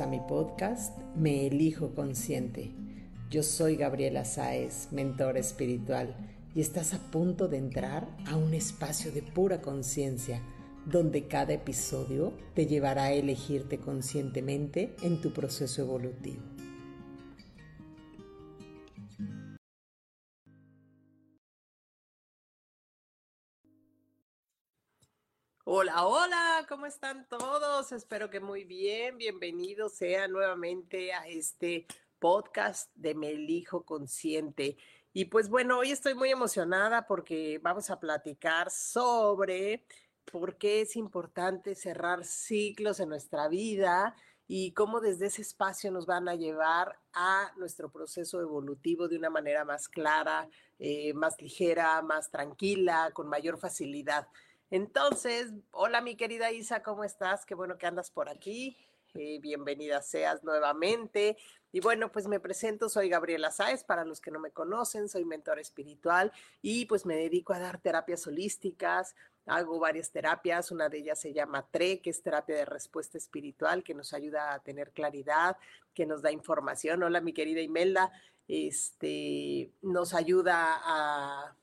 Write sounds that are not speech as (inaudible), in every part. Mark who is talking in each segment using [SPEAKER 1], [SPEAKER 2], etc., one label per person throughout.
[SPEAKER 1] A mi podcast Me Elijo Consciente. Yo soy Gabriela Sáez, mentora espiritual, y estás a punto de entrar a un espacio de pura conciencia, donde cada episodio te llevará a elegirte conscientemente en tu proceso evolutivo. Hola, hola, ¿cómo están todos? Espero que muy bien. Bienvenidos sean nuevamente a este podcast de Me Elijo Consciente. Y pues bueno, hoy estoy muy emocionada porque vamos a platicar sobre por qué es importante cerrar ciclos en nuestra vida y cómo desde ese espacio nos van a llevar a nuestro proceso evolutivo de una manera más clara, eh, más ligera, más tranquila, con mayor facilidad. Entonces, hola mi querida Isa, ¿cómo estás? Qué bueno que andas por aquí. Eh, bienvenida seas nuevamente. Y bueno, pues me presento, soy Gabriela Sáez, para los que no me conocen, soy mentor espiritual y pues me dedico a dar terapias holísticas, hago varias terapias, una de ellas se llama TRE, que es terapia de respuesta espiritual, que nos ayuda a tener claridad, que nos da información. Hola mi querida Imelda, este, nos ayuda a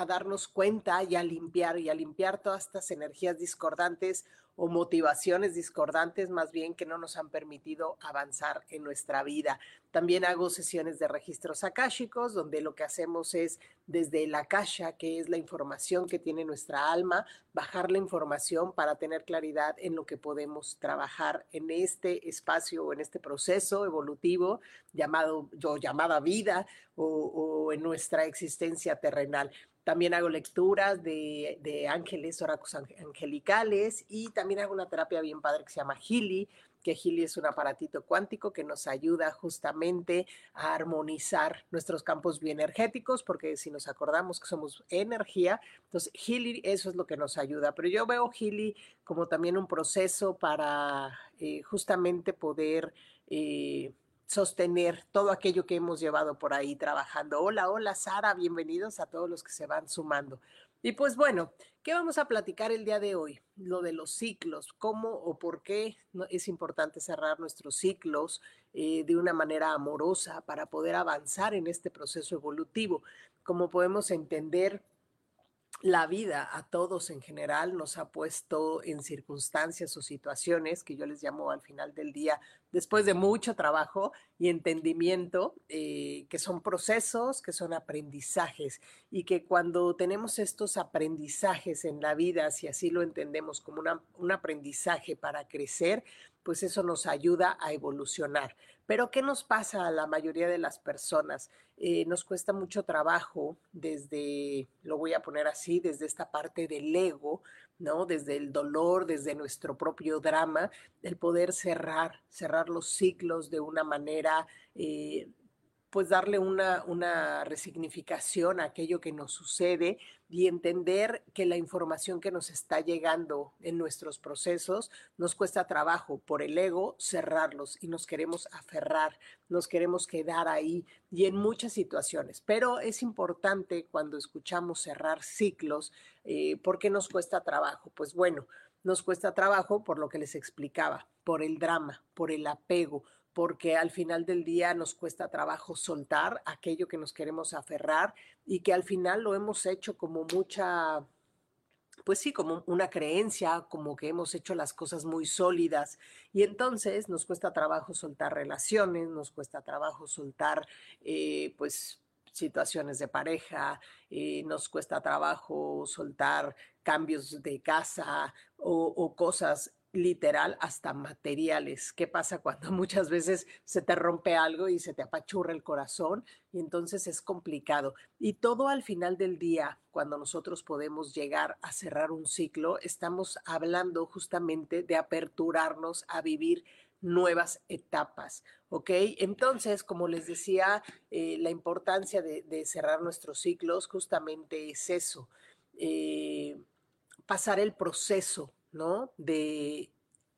[SPEAKER 1] a darnos cuenta y a limpiar y a limpiar todas estas energías discordantes o motivaciones discordantes más bien que no nos han permitido avanzar en nuestra vida. También hago sesiones de registros akáshicos donde lo que hacemos es desde la akasha, que es la información que tiene nuestra alma, bajar la información para tener claridad en lo que podemos trabajar en este espacio o en este proceso evolutivo llamado o llamada vida o, o en nuestra existencia terrenal. También hago lecturas de, ángeles, oráculos angelicales y también hago una terapia bien padre que se llama Healy, que Healy es un aparatito cuántico que nos ayuda justamente a armonizar nuestros campos bioenergéticos, porque si nos acordamos que somos energía, entonces Healy eso es lo que nos ayuda. Pero yo veo Healy como también un proceso para eh, justamente poder... Eh, sostener todo aquello que hemos llevado por ahí trabajando. Hola, hola Sara, bienvenidos a todos los que se van sumando. Y pues bueno, ¿qué vamos a platicar el día de hoy? Lo de los ciclos, cómo o por qué es importante cerrar nuestros ciclos eh, de una manera amorosa para poder avanzar en este proceso evolutivo. Como podemos entender, la vida a todos en general nos ha puesto en circunstancias o situaciones que yo les llamo al final del día, después de mucho trabajo y entendimiento, eh, que son procesos, que son aprendizajes y que cuando tenemos estos aprendizajes en la vida, si así lo entendemos como un aprendizaje para crecer, pues eso nos ayuda a evolucionar. Pero ¿qué nos pasa a la mayoría de las personas? Eh, nos cuesta mucho trabajo desde, lo voy a poner así, desde esta parte del ego, ¿no? Desde el dolor, desde nuestro propio drama, el poder cerrar, cerrar los ciclos de una manera eh, pues darle una, una resignificación a aquello que nos sucede y entender que la información que nos está llegando en nuestros procesos nos cuesta trabajo por el ego cerrarlos y nos queremos aferrar, nos queremos quedar ahí y en muchas situaciones. Pero es importante cuando escuchamos cerrar ciclos, eh, ¿por qué nos cuesta trabajo? Pues bueno, nos cuesta trabajo por lo que les explicaba, por el drama, por el apego, porque al final del día nos cuesta trabajo soltar aquello que nos queremos aferrar y que al final lo hemos hecho como mucha, pues sí, como una creencia, como que hemos hecho las cosas muy sólidas. Y entonces nos cuesta trabajo soltar relaciones, nos cuesta trabajo soltar, eh, pues situaciones de pareja, eh, nos cuesta trabajo soltar cambios de casa o, o, cosas literal hasta materiales. ¿Qué pasa cuando (laughs) muchas veces se te rompe algo y se te apachurra el corazón y entonces es complicado? Y todo al final del día, cuando nosotros podemos llegar a cerrar un ciclo, estamos hablando justamente de aperturarnos a vivir nuevas etapas, ¿ok? Entonces, como les decía, eh, la importancia de, cerrar nuestros ciclos justamente es eso, eh, pasar el proceso, ¿no? De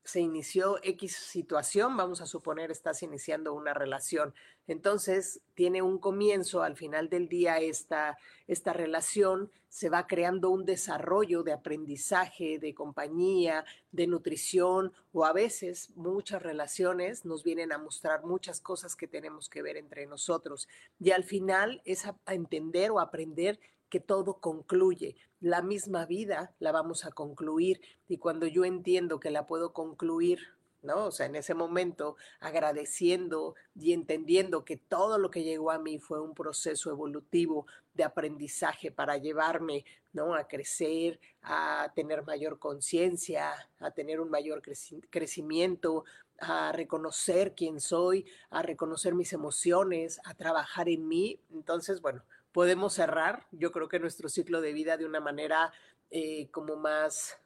[SPEAKER 1] se inició X situación, vamos a suponer estás iniciando una relación. Entonces, tiene un comienzo, al final del día esta, esta relación se va creando un desarrollo de aprendizaje, de compañía, de nutrición, o a veces muchas relaciones nos vienen a mostrar muchas cosas que tenemos que ver entre nosotros. Y al final es a entender o aprender que todo concluye. La misma vida la vamos a concluir y cuando yo entiendo que la puedo concluir, ¿no? O sea, en ese momento agradeciendo y entendiendo que todo lo que llegó a mí fue un proceso evolutivo de aprendizaje para llevarme, ¿no? A crecer, a tener mayor conciencia, a tener un mayor crecimiento, a reconocer quién soy, a reconocer mis emociones, a trabajar en mí. Entonces, bueno, podemos cerrar, yo creo que nuestro ciclo de vida de una manera eh, como más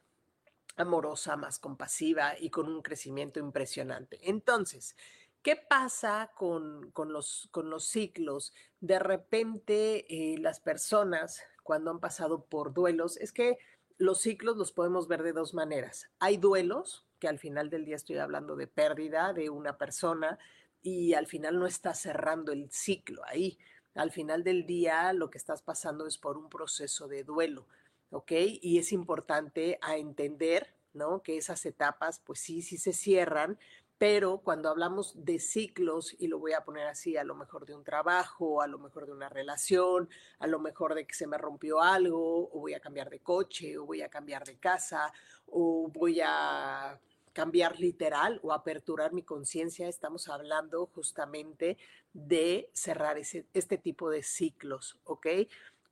[SPEAKER 1] amorosa, más compasiva y con un crecimiento impresionante. Entonces, ¿qué pasa con, los, con los, ciclos? De repente eh, las personas cuando han pasado por duelos, es que los ciclos los podemos ver de dos maneras. Hay duelos, que al final del día estoy hablando de pérdida de una persona y al final no está cerrando el ciclo ahí al final del día lo que estás pasando es por un proceso de duelo, ¿ok? Y es importante a entender, ¿no? Que esas etapas, pues sí, sí se cierran, pero cuando hablamos de ciclos, y lo voy a poner así, a lo mejor de un trabajo, a lo mejor de una relación, a lo mejor de que se me rompió algo, o voy a cambiar de coche, o voy a cambiar de casa, o voy a cambiar literal o aperturar mi conciencia, estamos hablando justamente de cerrar ese, este tipo de ciclos, ¿ok?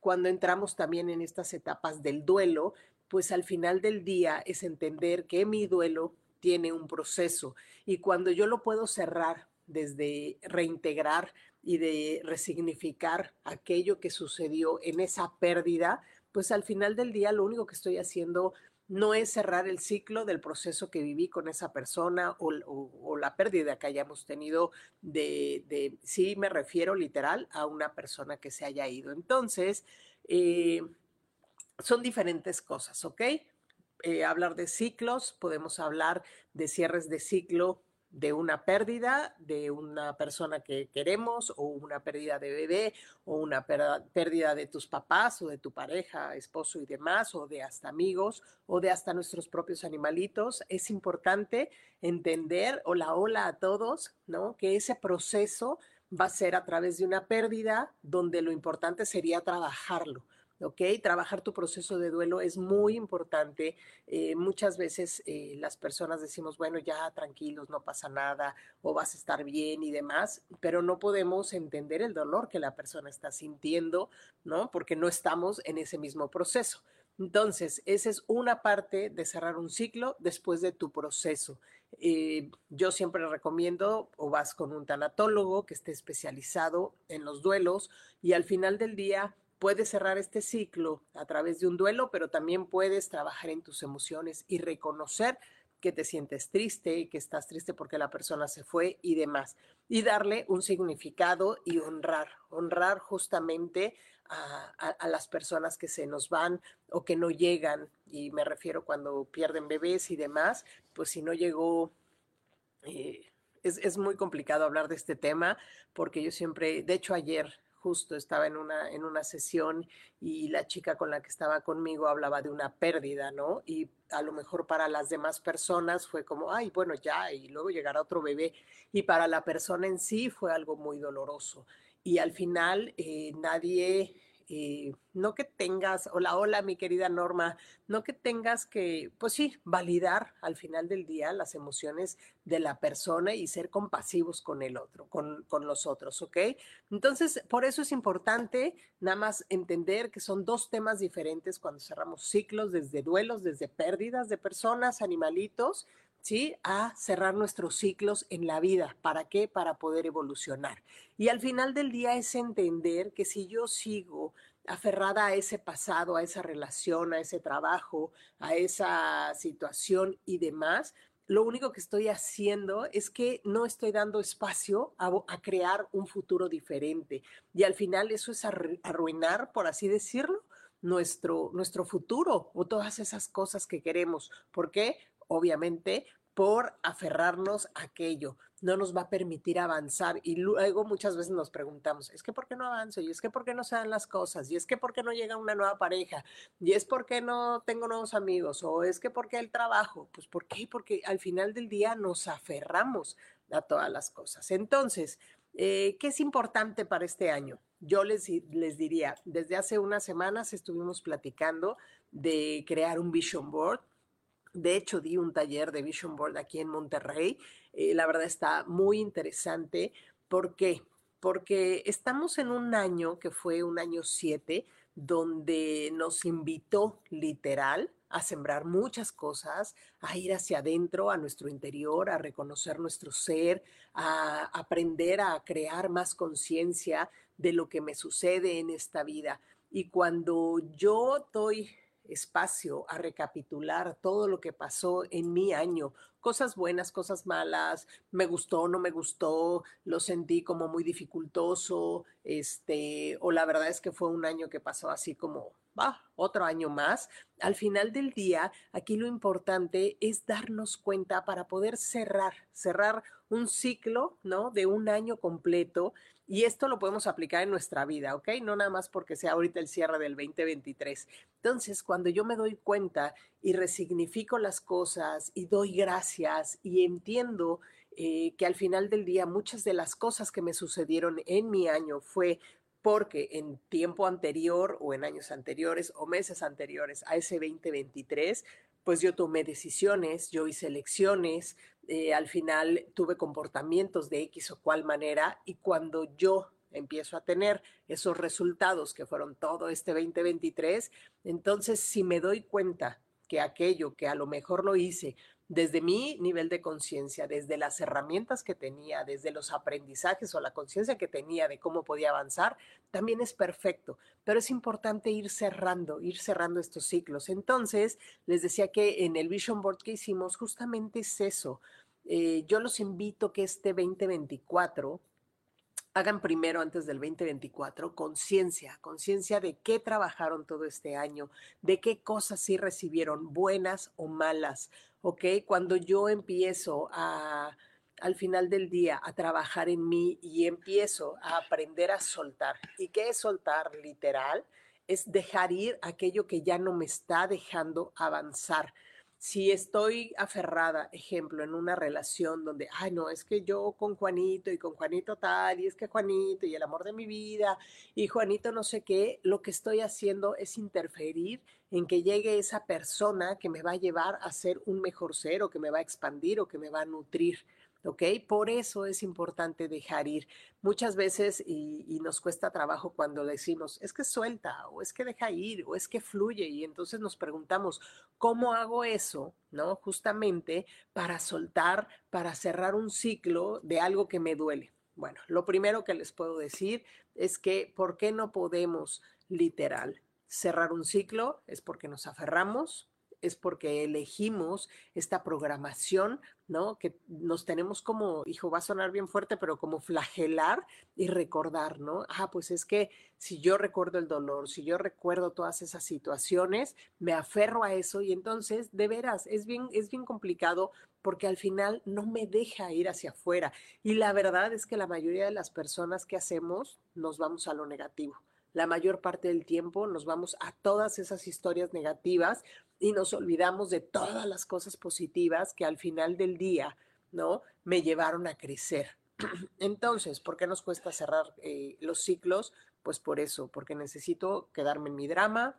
[SPEAKER 1] Cuando entramos también en estas etapas del duelo, pues al final del día es entender que mi duelo tiene un proceso y cuando yo lo puedo cerrar desde reintegrar y de resignificar aquello que sucedió en esa pérdida, pues al final del día lo único que estoy haciendo no es cerrar el ciclo del proceso que viví con esa persona o, la pérdida que hayamos tenido de, sí me refiero literal a una persona que se haya ido. Entonces, eh, son diferentes cosas, ¿ok? Eh, hablar de ciclos, podemos hablar de cierres de ciclo de una pérdida de una persona que queremos o una pérdida de bebé o una pérdida de tus papás o de tu pareja, esposo y demás o de hasta amigos o de hasta nuestros propios animalitos. Es importante entender, hola, hola a todos, ¿no? Que ese proceso va a ser a través de una pérdida donde lo importante sería trabajarlo ¿ok? Trabajar tu proceso de duelo es muy importante. Eh, muchas veces eh, las personas decimos, bueno, ya tranquilos, no pasa nada, o vas a estar bien y demás, pero no podemos entender el dolor que la persona está sintiendo, ¿no? Porque no estamos en ese mismo proceso. Entonces, esa es una parte de cerrar un ciclo después de tu proceso. Eh, yo siempre recomiendo o vas con un tanatólogo que esté especializado en los duelos y al final del día puedes cerrar este ciclo a través de un duelo, pero también puedes trabajar en tus emociones y reconocer que te sientes triste, que estás triste porque la persona se fue y demás. Y darle un significado y honrar, honrar justamente a, las personas que se nos van o que no llegan. Y me refiero cuando pierden bebés y demás, pues si no llegó... Eh, es, es, muy complicado hablar de este tema porque yo siempre, de hecho ayer justo estaba en una, en una sesión y la chica con la que estaba conmigo hablaba de una pérdida, ¿no? Y a lo mejor para las demás personas fue como, ay, bueno, ya, y luego llegará otro bebé. Y para la persona en sí fue algo muy doloroso. Y al final eh, nadie eh, no que tengas, hola, hola, mi querida Norma, no que tengas que, pues sí, validar al final del día las emociones de la persona y ser compasivos con el otro, con, con los otros, ¿ok? Entonces, por eso es importante nada más entender que son dos temas diferentes cuando cerramos ciclos, desde duelos, desde pérdidas de personas, animalitos, ¿sí? A cerrar nuestros ciclos en la vida. ¿Para qué? Para poder evolucionar. Y al final del día es entender que si yo sigo aferrada a ese pasado, a esa relación, a ese trabajo, a esa situación y demás, lo único que estoy haciendo es que no estoy dando espacio a, crear un futuro diferente. Y al final eso es arruinar, por así decirlo, nuestro, nuestro futuro o todas esas cosas que queremos. ¿Por qué? Obviamente por aferrarnos a aquello. No nos va a permitir avanzar. Y luego muchas veces nos preguntamos, es que ¿por qué no avanzo? Y es que ¿por qué no se dan las cosas? Y es que ¿por qué no llega una nueva pareja? Y es ¿por qué no tengo nuevos amigos? O es que ¿por qué el trabajo? Pues ¿por qué? Porque al final del día nos aferramos a todas las cosas. Entonces, eh, ¿qué es importante para este año? Yo les, les diría, desde hace unas semanas estuvimos platicando de crear un vision board de hecho, di un taller de Vision Board aquí en Monterrey. Eh, la verdad está muy interesante. ¿Por qué? Porque estamos en un año que fue un año 7, donde nos invitó literal a sembrar muchas cosas, a ir hacia adentro, a nuestro interior, a reconocer nuestro ser, a aprender a crear más conciencia de lo que me sucede en esta vida. Y cuando yo doy espacio a recapitular todo lo que pasó en mi año, cosas buenas, cosas malas, me gustó, no me gustó, lo sentí como muy dificultoso, este, o la verdad es que fue un año que pasó así como, va, otro año más. Al final del día, aquí lo importante es darnos cuenta para poder cerrar, cerrar un ciclo, ¿no? De un año completo y esto lo podemos aplicar en nuestra vida, ¿ok? No nada más porque sea ahorita el cierre del 2023. Entonces, cuando yo me doy cuenta y resignifico las cosas y doy gracias y entiendo eh, que al final del día muchas de las cosas que me sucedieron en mi año fue porque en tiempo anterior o en años anteriores o meses anteriores a ese 2023, pues yo tomé decisiones, yo hice elecciones, eh, al final tuve comportamientos de X o cual manera y cuando yo empiezo a tener esos resultados que fueron todo este 2023, entonces si me doy cuenta que aquello que a lo mejor lo hice desde mi nivel de conciencia, desde las herramientas que tenía, desde los aprendizajes o la conciencia que tenía de cómo podía avanzar, también es perfecto. Pero es importante ir cerrando, ir cerrando estos ciclos. Entonces, les decía que en el Vision Board que hicimos, justamente es eso. Eh, yo los invito que este 2024 hagan primero antes del 2024 conciencia, conciencia de qué trabajaron todo este año, de qué cosas sí recibieron, buenas o malas, ¿ok? Cuando yo empiezo a, al final del día a trabajar en mí y empiezo a aprender a soltar. ¿Y qué es soltar literal? Es dejar ir aquello que ya no me está dejando avanzar si estoy aferrada, ejemplo, en una relación donde, ay, no, es que yo con Juanito y con Juanito tal, y es que Juanito y el amor de mi vida, y Juanito no sé qué, lo que estoy haciendo es interferir en que llegue esa persona que me va a llevar a ser un mejor ser o que me va a expandir o que me va a nutrir. ¿Ok? Por eso es importante dejar ir. Muchas veces, y, nos cuesta trabajo cuando decimos, es que suelta, o es que deja ir, o es que fluye, y entonces nos preguntamos, ¿cómo hago eso? ¿No? Justamente para soltar, para cerrar un ciclo de algo que me duele. Bueno, lo primero que les puedo decir es que, ¿por qué no podemos literal cerrar un ciclo? Es porque nos aferramos, es porque elegimos esta programación, ¿no? Que nos tenemos como, hijo, va a sonar bien fuerte, pero como flagelar y recordar, ¿no? Ah, pues es que si yo recuerdo el dolor, si yo recuerdo todas esas situaciones, me aferro a eso y entonces, de veras, es bien, es bien complicado porque al final no me deja ir hacia afuera. Y la verdad es que la mayoría de las personas que hacemos nos vamos a lo negativo la mayor parte del tiempo nos vamos a todas esas historias negativas y nos olvidamos de todas las cosas positivas que al final del día, ¿no? Me llevaron a crecer. (clears throat) Entonces, ¿por qué nos cuesta cerrar eh, los ciclos? Pues por eso, porque necesito quedarme en mi drama,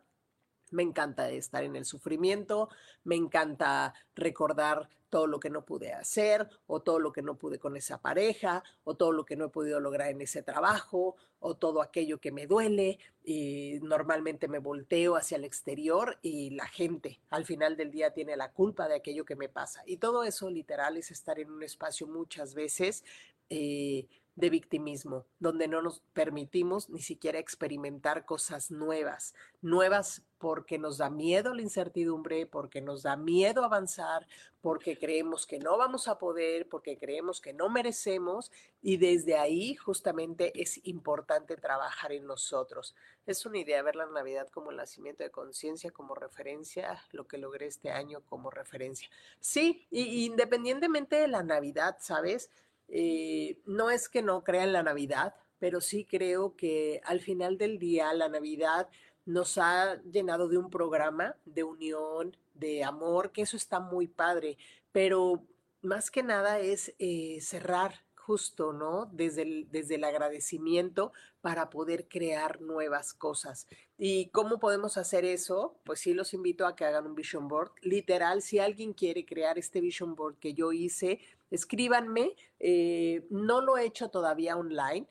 [SPEAKER 1] Me encanta estar en el sufrimiento, me encanta recordar todo lo que no pude hacer o todo lo que no pude con esa pareja o todo lo que no he podido lograr en ese trabajo o todo aquello que me duele. Y normalmente me volteo hacia el exterior y la gente al final del día tiene la culpa de aquello que me pasa. Y todo eso literal es estar en un espacio muchas veces. Eh, de victimismo, donde no nos permitimos ni siquiera experimentar cosas nuevas, nuevas porque nos da miedo la incertidumbre, porque nos da miedo avanzar, porque creemos que no vamos a poder, porque creemos que no merecemos y desde ahí justamente es importante trabajar en nosotros. Es una idea ver la Navidad como el nacimiento de conciencia, como referencia, lo que logré este año como referencia. Sí, y, independientemente de la Navidad, ¿sabes? Eh, no es que no crea en la Navidad, pero sí creo que al final del día la Navidad nos ha llenado de un programa de unión, de amor, que eso está muy padre, pero más que nada es eh, cerrar justo, ¿no? Desde el, desde el agradecimiento para poder crear nuevas cosas. ¿Y cómo podemos hacer eso? Pues sí, los invito a que hagan un vision board. Literal, si alguien quiere crear este vision board que yo hice, escríbanme. Eh, no lo he hecho todavía online.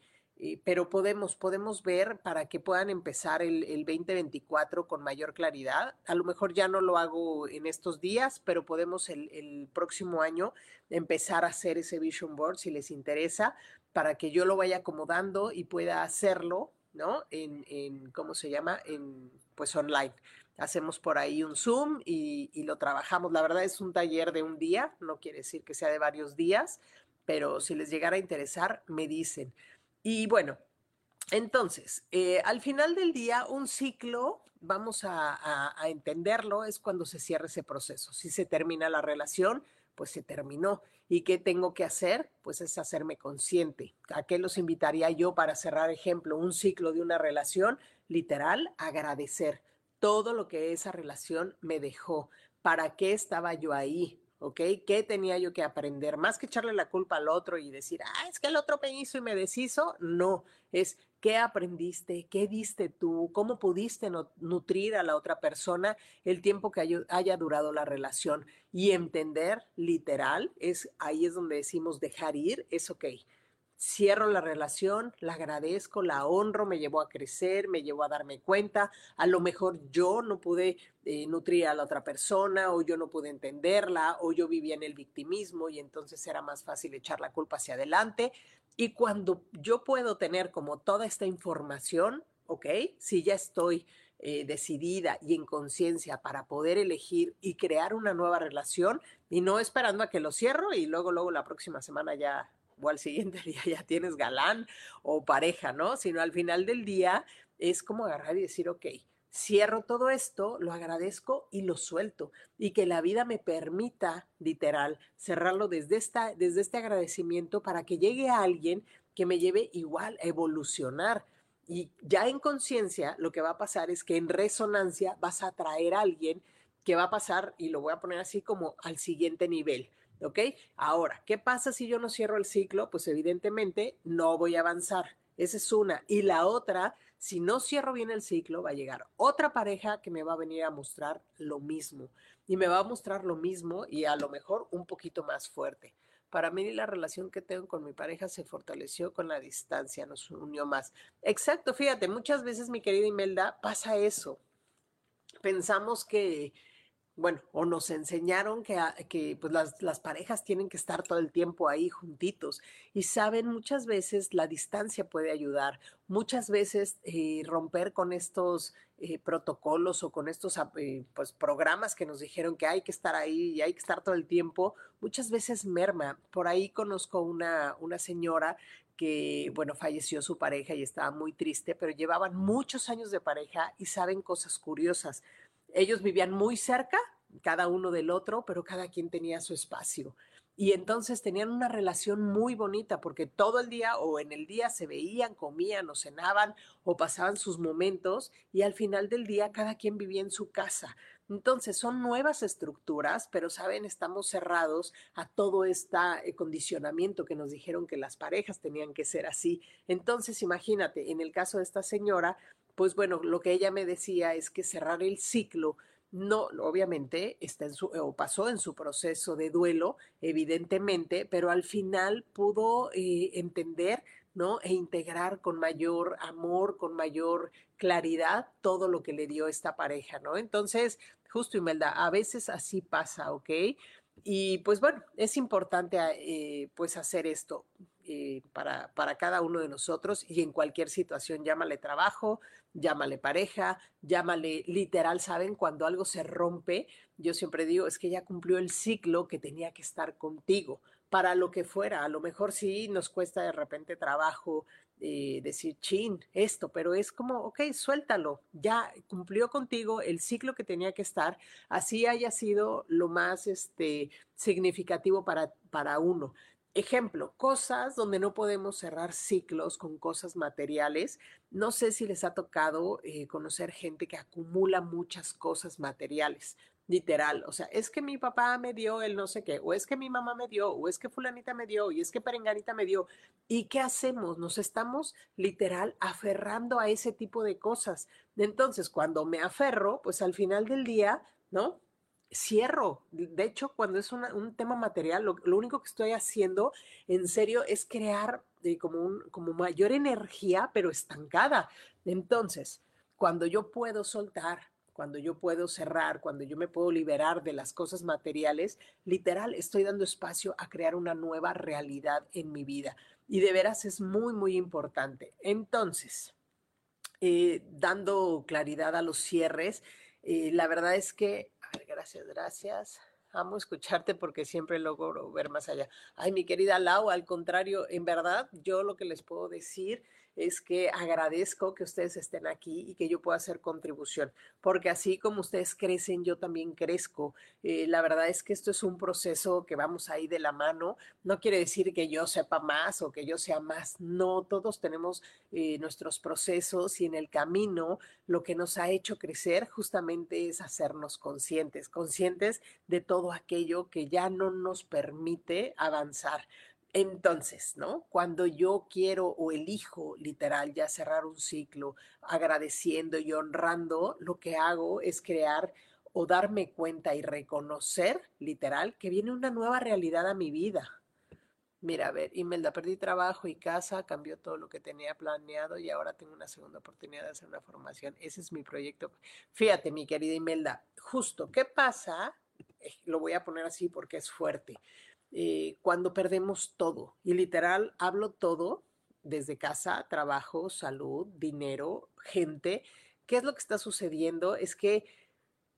[SPEAKER 1] Pero podemos, podemos ver para que puedan empezar el, el, 2024 con mayor claridad. A lo mejor ya no lo hago en estos días, pero podemos el, el, próximo año empezar a hacer ese vision board si les interesa, para que yo lo vaya acomodando y pueda hacerlo, ¿no? En, en ¿cómo se llama? En, pues online. Hacemos por ahí un Zoom y, y lo trabajamos. La verdad es un taller de un día, no quiere decir que sea de varios días, pero si les llegara a interesar, me dicen. Y bueno, entonces, eh, al final del día, un ciclo, vamos a, entenderlo, es cuando se cierra ese proceso. Si se termina la relación, pues se terminó. ¿Y qué tengo que hacer? Pues es hacerme consciente. ¿A qué los invitaría yo para cerrar, ejemplo, un ciclo de una relación? Literal, agradecer todo lo que esa relación me dejó. ¿Para qué estaba yo ahí? ¿Ok? ¿Qué tenía yo que aprender? Más que echarle la culpa al otro y decir, ah, es que el otro me hizo y me deshizo, no, es qué aprendiste, qué diste tú, cómo pudiste nutrir a la otra persona el tiempo que haya durado la relación y entender literal, es ahí es donde decimos dejar ir, es ok cierro la relación, la agradezco, la honro, me llevó a crecer, me llevó a darme cuenta, a lo mejor yo no pude eh, nutrir a la otra persona o yo no pude entenderla o yo vivía en el victimismo y entonces era más fácil echar la culpa hacia adelante. Y cuando yo puedo tener como toda esta información, ¿ok? Si ya estoy eh, decidida y en conciencia para poder elegir y crear una nueva relación y no esperando a que lo cierro y luego, luego la próxima semana ya o al siguiente (laughs) día ya tienes galán o pareja, ¿no? Sino al final del día es como agarrar y decir, ok, cierro todo esto, lo agradezco y lo suelto. Y que la vida me permita, literal, cerrarlo desde, esta, desde este agradecimiento para que llegue a alguien que me lleve igual a evolucionar. Y ya en conciencia, lo que va a pasar es que en resonancia vas a atraer a alguien que va a pasar, y lo voy a poner así como al siguiente nivel. ¿Ok? Ahora, ¿qué pasa si yo no cierro el ciclo? Pues evidentemente no voy a avanzar. Esa es una. Y la otra, si no cierro bien el ciclo, va a llegar otra pareja que me va a venir a mostrar lo mismo. Y me va a mostrar lo mismo y a lo mejor un poquito más fuerte. Para mí la relación que tengo con mi pareja se fortaleció con la distancia, nos unió más. Exacto, fíjate, muchas veces mi querida Imelda pasa eso. Pensamos que, bueno, o nos enseñaron que, que pues las, parejas tienen que estar todo el tiempo ahí juntitos y saben, muchas veces la distancia puede ayudar, muchas veces eh, romper con estos eh, protocolos o con estos eh, pues, programas que nos dijeron que hay que estar ahí y hay que estar todo el tiempo, muchas veces merma. Por ahí conozco una, una señora que, bueno, falleció su pareja y estaba muy triste, pero llevaban muchos años de pareja y saben cosas curiosas ellos vivían muy cerca, cada uno del otro, pero cada quien tenía su espacio. Y entonces tenían una relación muy bonita porque todo el día o en el día se veían, comían o cenaban o pasaban sus momentos y al final del día cada quien vivía en su casa. Entonces son nuevas estructuras, pero saben, estamos cerrados a todo este condicionamiento que nos dijeron que las parejas tenían que ser así. Entonces imagínate, en el caso de esta señora, pues bueno, lo que ella me decía es que cerrar el ciclo no, obviamente, está en su, o pasó en su proceso de duelo, evidentemente, pero al final pudo eh, entender ¿no? E integrar con mayor amor, con mayor claridad todo lo que le dio esta pareja, ¿no? Entonces, justo Imelda, a veces así pasa, ¿ok? Y pues bueno, es importante eh, pues hacer esto eh, para, para cada uno de nosotros y en cualquier situación, llámale trabajo, llámale pareja, llámale literal, ¿saben? Cuando algo se rompe, yo siempre digo, es que ya cumplió el ciclo que tenía que estar contigo para lo que fuera. A lo mejor sí nos cuesta de repente trabajo eh, decir, chin, esto, pero es como, ok, suéltalo, ya cumplió contigo el ciclo que tenía que estar, así haya sido lo más este, significativo para, para uno. Ejemplo, cosas donde no podemos cerrar ciclos con cosas materiales. No sé si les ha tocado eh, conocer gente que acumula muchas cosas materiales literal, o sea, es que mi papá me dio el no sé qué, o es que mi mamá me dio, o es que fulanita me dio, y es que perenganita me dio. ¿Y qué hacemos? Nos estamos literal aferrando a ese tipo de cosas. Entonces, cuando me aferro, pues al final del día, ¿no? Cierro. De hecho, cuando es un tema material, lo, único que estoy haciendo en serio es crear eh, como, un, mayor energía, pero estancada. Entonces, cuando yo puedo soltar, cuando yo puedo cerrar, cuando yo me puedo liberar de las cosas materiales, literal, estoy dando espacio a crear una nueva realidad en mi vida. Y de veras es muy, muy importante. Entonces, eh, dando claridad a los cierres, eh, la verdad es que, gracias, gracias. Amo escucharte porque siempre logro ver más allá. Ay, mi querida Lau, al contrario, en verdad, yo lo que les puedo decir es que agradezco que ustedes estén aquí y que yo pueda hacer contribución, porque así como ustedes crecen, yo también crezco. Eh, la verdad es que esto es un proceso que vamos ahí de la mano. No quiere decir que yo sepa más o que yo sea más. No, todos tenemos eh, nuestros procesos y en el camino lo que nos ha hecho crecer justamente es hacernos conscientes, conscientes de todo aquello que ya no nos permite avanzar. Entonces, ¿no? Cuando yo quiero o elijo literal ya cerrar un ciclo agradeciendo y honrando, lo que hago es crear o darme cuenta y reconocer literal que viene una nueva realidad a mi vida. Mira, a ver, Imelda, perdí trabajo y casa, cambió todo lo que tenía planeado y ahora tengo una segunda oportunidad de hacer una formación. Ese es mi proyecto. Fíjate, mi querida Imelda, justo, ¿qué pasa? Eh, lo voy a poner así porque es fuerte eh, cuando perdemos todo. Y literal, hablo todo desde casa, trabajo, salud, dinero, gente. ¿Qué es lo que está sucediendo? Es que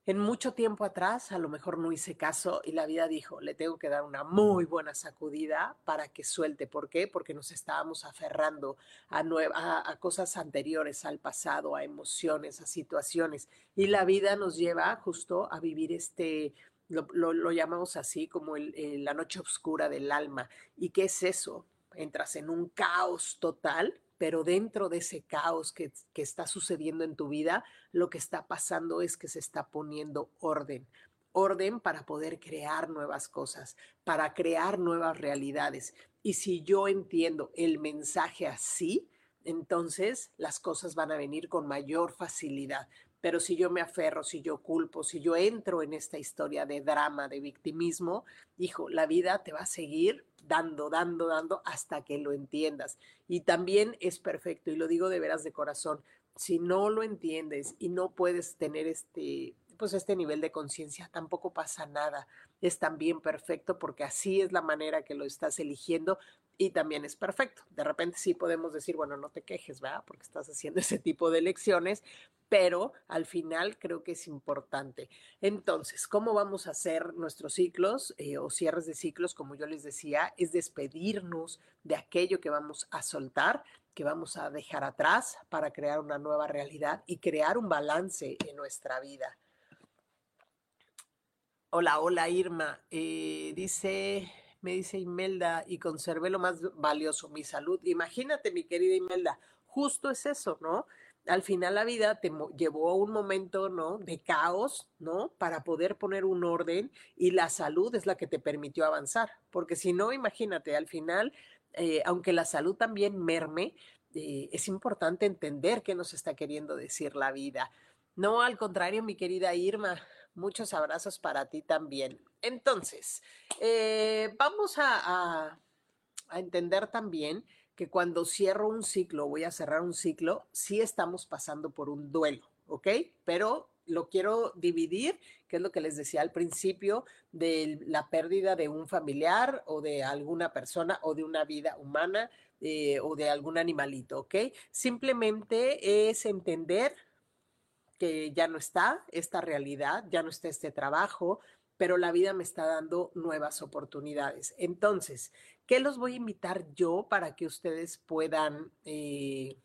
[SPEAKER 1] en mucho tiempo atrás a lo mejor no hice caso y la vida dijo, le tengo que dar una muy buena sacudida para que suelte. ¿Por qué? Porque nos estábamos aferrando a, cosas anteriores, al pasado, a emociones, a situaciones. Y la vida nos lleva justo a vivir este lo, llamamos así como la noche oscura del alma. ¿Y qué es eso? Entras en un caos total, pero dentro de ese caos que, que está sucediendo en tu vida, lo que está pasando es que se está poniendo orden. Orden para poder crear nuevas cosas, para crear nuevas realidades. Y si yo entiendo el mensaje así, entonces las cosas van a venir con mayor facilidad. Pero si yo me aferro, si yo culpo, si yo entro en esta historia de drama, de victimismo, hijo, la vida te va a seguir dando, dando, dando hasta que lo entiendas. Y también es perfecto, y lo digo de veras de corazón, si no lo entiendes y no puedes tener este, pues este nivel de conciencia, tampoco pasa nada. Es también perfecto porque así es la manera que lo estás eligiendo, y también es perfecto. De repente sí podemos decir, bueno, no te quejes, ¿verdad? Porque estás haciendo (laughs) ese tipo de lecciones, pero al final creo que es importante. Entonces, ¿cómo vamos a hacer nuestros ciclos eh, o cierres de ciclos? Como yo les decía, es despedirnos de aquello que vamos a soltar, que vamos a dejar atrás para crear una nueva realidad y crear un balance en nuestra vida. Hola, hola Irma. Eh, dice me dice Imelda, y conservé lo más valioso, mi salud. Imagínate, mi querida Imelda, justo es eso, ¿no? Al final la vida te llevó a un momento, ¿no? De caos, ¿no? Para poder poner un orden y la salud es la que te permitió avanzar, porque si no, imagínate, al final, eh, aunque la salud también merme, eh, es importante entender qué nos está queriendo decir la vida. No, al contrario, mi querida Irma, muchos abrazos para ti también. Entonces, eh, vamos a, entender también que cuando cierro un ciclo, voy a cerrar un ciclo, sí estamos pasando por un duelo, ¿ok? Pero lo quiero dividir, que es lo que les decía al principio, de la pérdida de un familiar o de alguna persona o de una vida humana eh, o de algún animalito, ¿ok? Simplemente es entender que ya no está esta realidad, ya no está este trabajo, pero la vida me está dando nuevas oportunidades. Entonces, ¿qué los voy a invitar yo para que ustedes puedan, eh,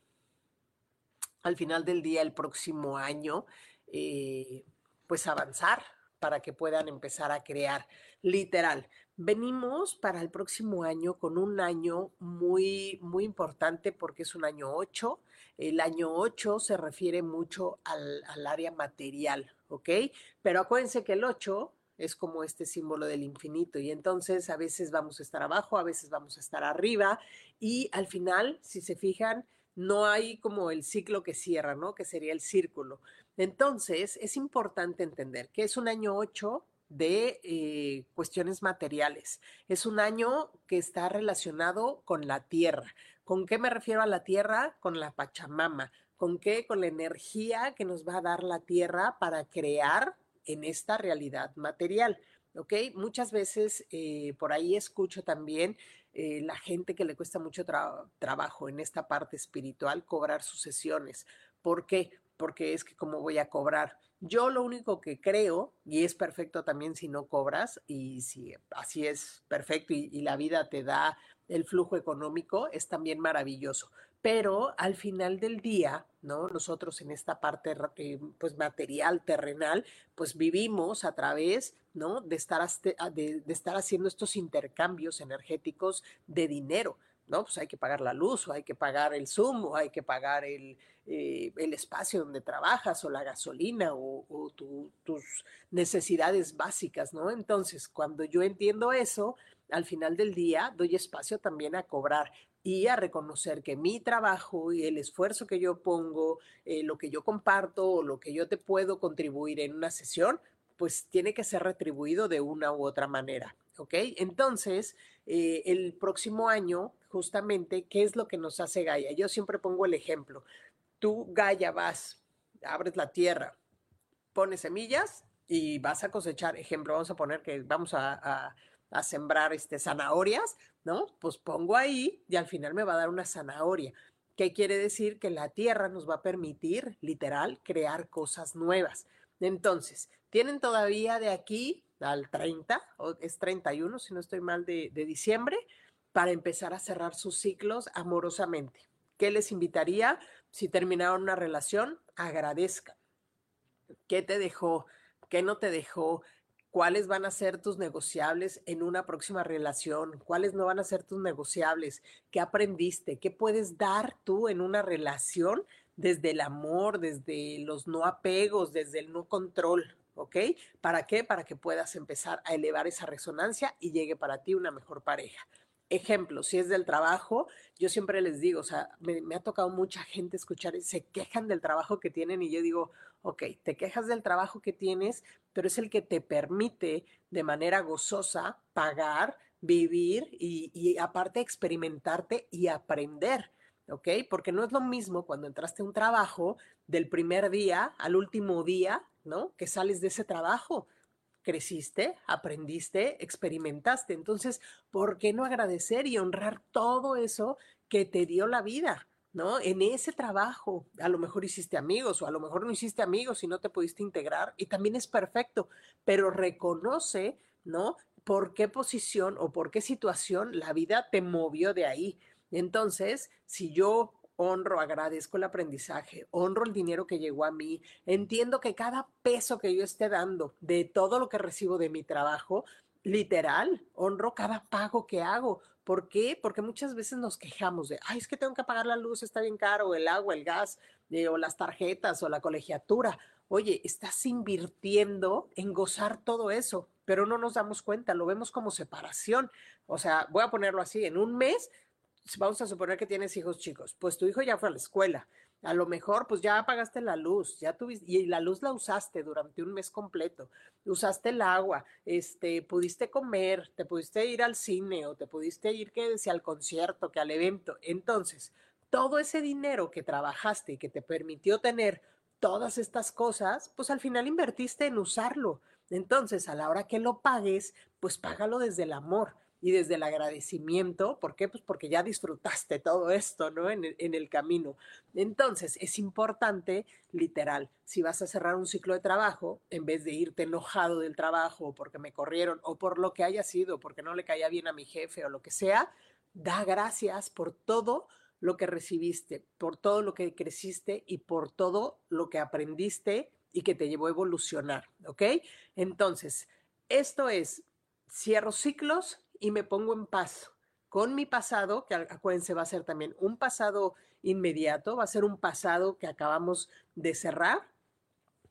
[SPEAKER 1] al final del día, el próximo año, eh, pues avanzar para que puedan empezar a crear. Literal, venimos para el próximo año con un año muy, muy importante porque es un año 8. El año 8 se refiere mucho al, al área material, ¿ok? Pero acuérdense que el 8 es como este símbolo del infinito y entonces a veces vamos a estar abajo, a veces vamos a estar arriba y al final, si se fijan, no hay como el ciclo que cierra, ¿no? Que sería el círculo. Entonces, es importante entender que es un año 8 de eh, cuestiones materiales. Es un año que está relacionado con la tierra. ¿Con qué me refiero a la tierra? Con la Pachamama. ¿Con qué? Con la energía que nos va a dar la tierra para crear en esta realidad material. ¿Ok? Muchas veces eh, por ahí escucho también eh, la gente que le cuesta mucho trabajo en esta parte espiritual cobrar sus sesiones. ¿Por qué? Porque es que como voy a cobrar. Yo lo único que creo, y es perfecto también si no cobras, y si así es perfecto y la vida te da el flujo económico, es también maravilloso pero al final del día, ¿no? Nosotros en esta parte eh, pues material, terrenal, pues vivimos a través, ¿no? De estar, ah, de, estar haciendo estos intercambios energéticos de dinero. ¿No? Pues hay que pagar la luz, o hay que pagar el Zoom, o hay que pagar el, eh, el espacio donde trabajas, o la gasolina, o, tus necesidades básicas, ¿no? Entonces, cuando yo entiendo eso, al final del día doy espacio también a cobrar y a reconocer que mi trabajo y el esfuerzo que yo pongo, eh, lo que yo comparto o lo que yo te puedo contribuir en una sesión, pues tiene que ser retribuido de una u otra manera. ¿Ok? Entonces, eh, el próximo año, justamente, ¿qué es lo que nos hace Gaia? Yo siempre pongo el ejemplo. Tú, Gaia, vas, abres la tierra, pones semillas y vas a cosechar. Ejemplo, vamos a poner que vamos a a sembrar este, zanahorias, ¿no? Pues pongo ahí y al final me va a dar una zanahoria. ¿Qué quiere decir? Que la tierra nos va a permitir, literal, crear cosas nuevas. Entonces, tienen todavía de aquí al 30, o es 31, si no estoy mal, de, diciembre, para empezar a cerrar sus ciclos amorosamente. ¿Qué les invitaría? Si terminaron una relación, agradezcan. ¿Qué te dejó? ¿Qué no te dejó? cuáles van a ser tus negociables en una próxima relación, cuáles no van a ser tus negociables, qué aprendiste, qué puedes dar tú en una relación desde el amor, desde los no apegos, desde el no control, ¿ok? ¿Para qué? Para que puedas empezar a elevar esa resonancia y llegue para ti una mejor pareja. Ejemplo, si es del trabajo, yo siempre les digo, o sea, me, ha tocado mucha gente escuchar, se quejan del trabajo que tienen y yo digo, ok, te quejas del trabajo que tienes, pero es el que te permite de manera gozosa pagar, vivir y, aparte experimentarte y aprender. ¿ok? Porque no es lo mismo cuando entraste a un trabajo del primer día al último día, ¿no? Que sales de ese trabajo. Creciste, aprendiste, experimentaste. Entonces, ¿por qué no agradecer y honrar todo eso que te dio la vida? ¿no? En ese trabajo, a lo mejor hiciste amigos o a lo mejor no hiciste amigos y no te pudiste integrar y también es perfecto, pero reconoce, ¿no? ¿Por qué posición o por qué situación la vida te movió de ahí? Entonces, si yo honro, agradezco el aprendizaje, honro el dinero que llegó a mí, entiendo que cada peso que yo esté dando de todo lo que recibo de mi trabajo, literal, honro cada pago que hago, ¿Por qué? Porque muchas veces nos quejamos de, ay, es que tengo que pagar la luz, está bien caro, el agua, el gas, eh, o las tarjetas, o la colegiatura. Oye, estás invirtiendo en gozar todo eso, pero no nos damos cuenta, lo vemos como separación. O sea, voy a ponerlo así, en un mes vamos a suponer que tienes hijos chicos, pues tu hijo ya fue a la escuela, a lo mejor pues ya apagaste la luz, ya tuviste, y la luz la usaste durante un mes completo, usaste el agua, este, pudiste comer, te pudiste ir al cine o te pudiste ir que sea al concierto, que al evento. Entonces, todo ese dinero que trabajaste y que te permitió tener todas estas cosas, pues al final invertiste en usarlo. Entonces, a la hora que lo pagues, pues págalo desde el amor y desde el agradecimiento. ¿Por qué? Pues porque ya disfrutaste todo esto, ¿no? En el, camino. Entonces, es importante, literal, si vas a cerrar un ciclo de trabajo, en vez de irte enojado del trabajo porque me corrieron o por lo que haya sido, porque no le caía bien a mi jefe o lo que sea, da gracias por todo lo que recibiste, por todo lo que creciste y por todo lo que aprendiste y que te llevó a evolucionar, ¿ok? Entonces, esto es, cierro ciclos, y me pongo en paz con mi pasado, que acuérdense va a ser también un pasado inmediato, va a ser un pasado que acabamos de cerrar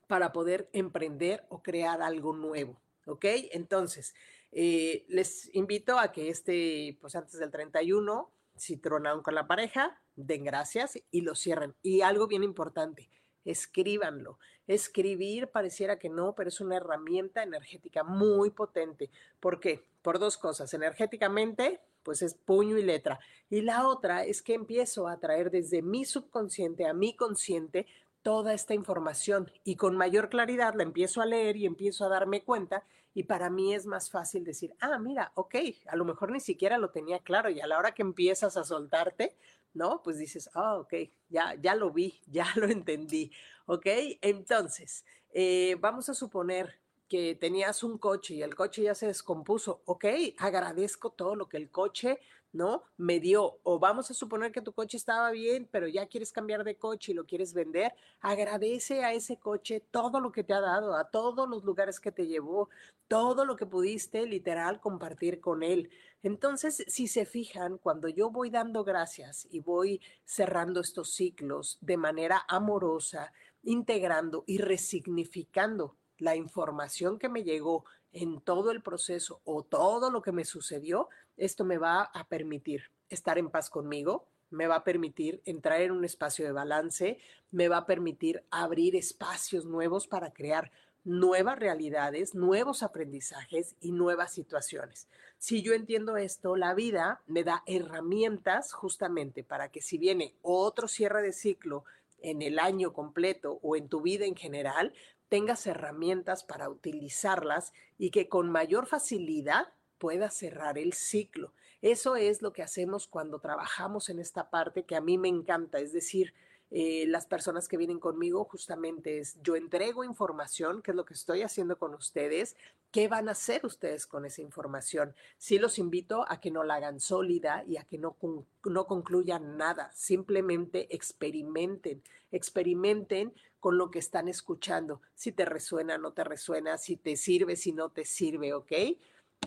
[SPEAKER 1] para poder emprender o crear algo nuevo, ¿ok? Entonces, eh, les invito a que este, pues antes del 31, si con la pareja, den gracias y lo cierren. Y algo bien importante, escríbanlo. Escribir pareciera que no, pero es una herramienta energética muy potente. ¿Por qué? Por dos cosas. Energéticamente, pues es puño y letra. Y la otra es que empiezo a traer desde mi subconsciente a mi consciente toda esta información y con mayor claridad la empiezo a leer y empiezo a darme cuenta y para mí es más fácil decir, ah, mira, ok, a lo mejor ni siquiera lo tenía claro y a la hora que empiezas a soltarte, ¿no? Pues dices, ah, ok, ya, ya lo vi, (laughs) ya lo entendí, ¿ok? Entonces, eh, vamos a suponer que tenías un coche y el coche ya se descompuso, ok, agradezco todo lo que el coche ¿no? Me dio, o vamos a suponer que tu coche estaba bien, pero ya quieres cambiar de coche y lo quieres vender, agradece a ese coche todo lo que te ha dado, a todos los lugares que te llevó, todo lo que pudiste literal compartir con él. Entonces, si se fijan, cuando yo voy dando gracias y voy cerrando estos ciclos de manera amorosa, integrando y resignificando la información que me llegó en todo el proceso o todo lo que me sucedió, esto me va a permitir estar en paz conmigo, me va a permitir entrar en un espacio de balance, me va a permitir abrir espacios nuevos para crear nuevas realidades, nuevos aprendizajes y nuevas situaciones. Si yo entiendo esto, la vida me da herramientas justamente para que si viene otro cierre de ciclo en el año completo o en tu vida en general, tengas herramientas para utilizarlas y que con mayor facilidad pueda cerrar el ciclo. Eso es lo que hacemos cuando trabajamos en esta parte que a mí me encanta, es decir, eh, las personas que vienen conmigo justamente es yo entrego información, que es lo que estoy haciendo con ustedes, ¿qué van a hacer ustedes con esa información? Sí los invito a que no la hagan sólida y a que no, no concluyan nada, simplemente experimenten, experimenten con lo que están escuchando, si te resuena, no te resuena, si te sirve, si no te sirve, ¿ok?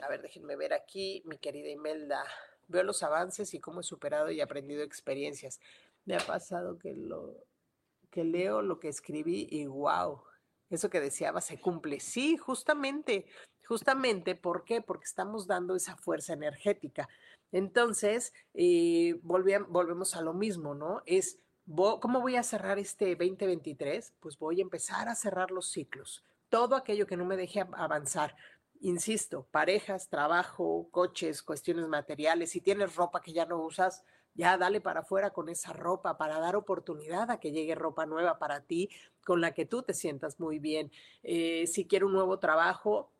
[SPEAKER 1] A ver, déjenme ver aquí, mi querida Imelda. Veo los avances y cómo he superado y aprendido experiencias. Me ha pasado que lo que leo lo que escribí y wow, eso que deseaba se cumple. Sí, justamente, justamente, ¿por qué? Porque estamos dando esa fuerza energética. Entonces, eh, volvemos a lo mismo, ¿no? Es, ¿cómo voy a cerrar este 2023? Pues voy a empezar a cerrar los ciclos. Todo aquello que no me deje avanzar, insisto, parejas, trabajo, coches, cuestiones materiales, si tienes ropa que ya no usas, ya dale para afuera con esa ropa para dar oportunidad a que llegue ropa nueva para ti, con la que tú te sientas muy bien. Eh, si quiero un nuevo trabajo,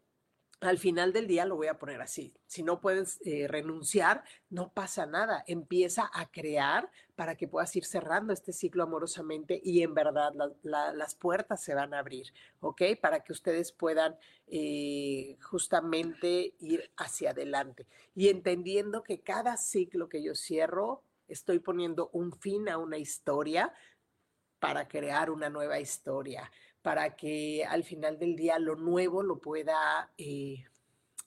[SPEAKER 1] al final del día lo voy a poner así. Si no puedes eh, renunciar, no pasa nada. Empieza a crear para que puedas ir cerrando este ciclo amorosamente y en verdad las puertas se van a abrir, ¿ok? Para que ustedes puedan eh, justamente ir hacia adelante. Y entendiendo que cada ciclo que yo cierro, estoy poniendo un fin a una historia para crear una nueva historia para que al final del día lo nuevo lo pueda eh,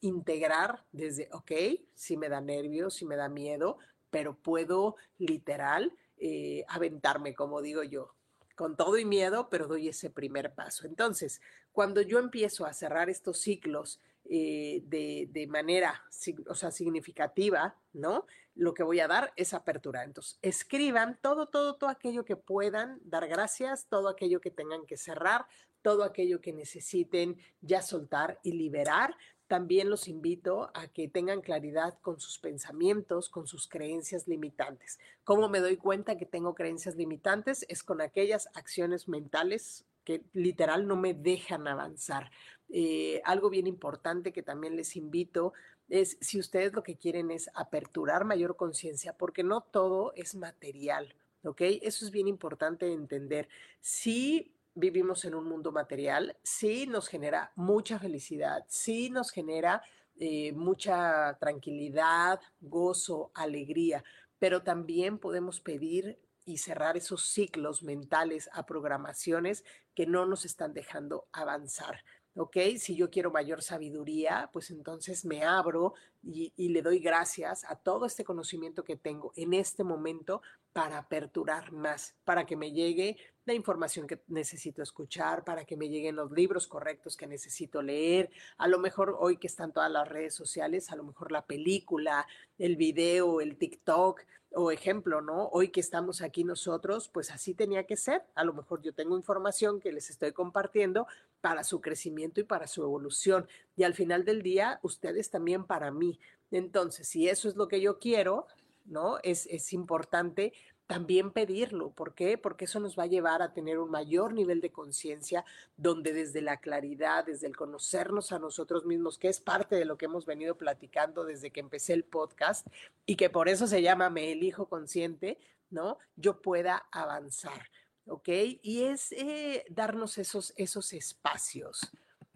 [SPEAKER 1] integrar desde, ok, si me da nervios, si me da miedo, pero puedo literal eh, aventarme, como digo yo, con todo y miedo, pero doy ese primer paso. Entonces, cuando yo empiezo a cerrar estos ciclos eh, de, manera, o sea, significativa, ¿no? Lo que voy a dar es apertura. Entonces, escriban todo, todo, todo aquello que puedan dar gracias, todo aquello que tengan que cerrar, todo aquello que necesiten ya soltar y liberar. También los invito a que tengan claridad con sus pensamientos, con sus creencias limitantes. ¿Cómo me doy cuenta que tengo creencias limitantes? Es con aquellas acciones mentales que literal no me dejan avanzar. Eh, algo bien importante que también les invito es si ustedes lo que quieren es aperturar mayor conciencia, porque no todo es material, ¿ok? Eso es bien importante entender. Si vivimos en un mundo material, sí nos genera mucha felicidad, sí nos genera eh, mucha tranquilidad, gozo, alegría, pero también podemos pedir y cerrar esos ciclos mentales a programaciones que no nos están dejando avanzar. ¿Ok? Si yo quiero mayor sabiduría, pues entonces me abro y, le doy gracias a todo este conocimiento que tengo en este momento para aperturar más, para que me llegue la información que necesito escuchar, para que me lleguen los libros correctos que necesito leer. A lo mejor hoy que están todas las redes sociales, a lo mejor la película, el video, el TikTok, o ejemplo, ¿no? Hoy que estamos aquí nosotros, pues así tenía que ser. A lo mejor yo tengo información que les estoy compartiendo para su crecimiento y para su evolución. Y al final del día, ustedes también para mí. Entonces, si eso es lo que yo quiero, ¿no? Es, es importante también pedirlo. ¿Por qué? Porque eso nos va a llevar a tener un mayor nivel de conciencia, donde desde la claridad, desde el conocernos a nosotros mismos, que es parte de lo que hemos venido platicando desde que empecé el podcast y que por eso se llama Me elijo consciente, ¿no? Yo pueda avanzar, ¿ok? Y es eh, darnos esos, esos espacios.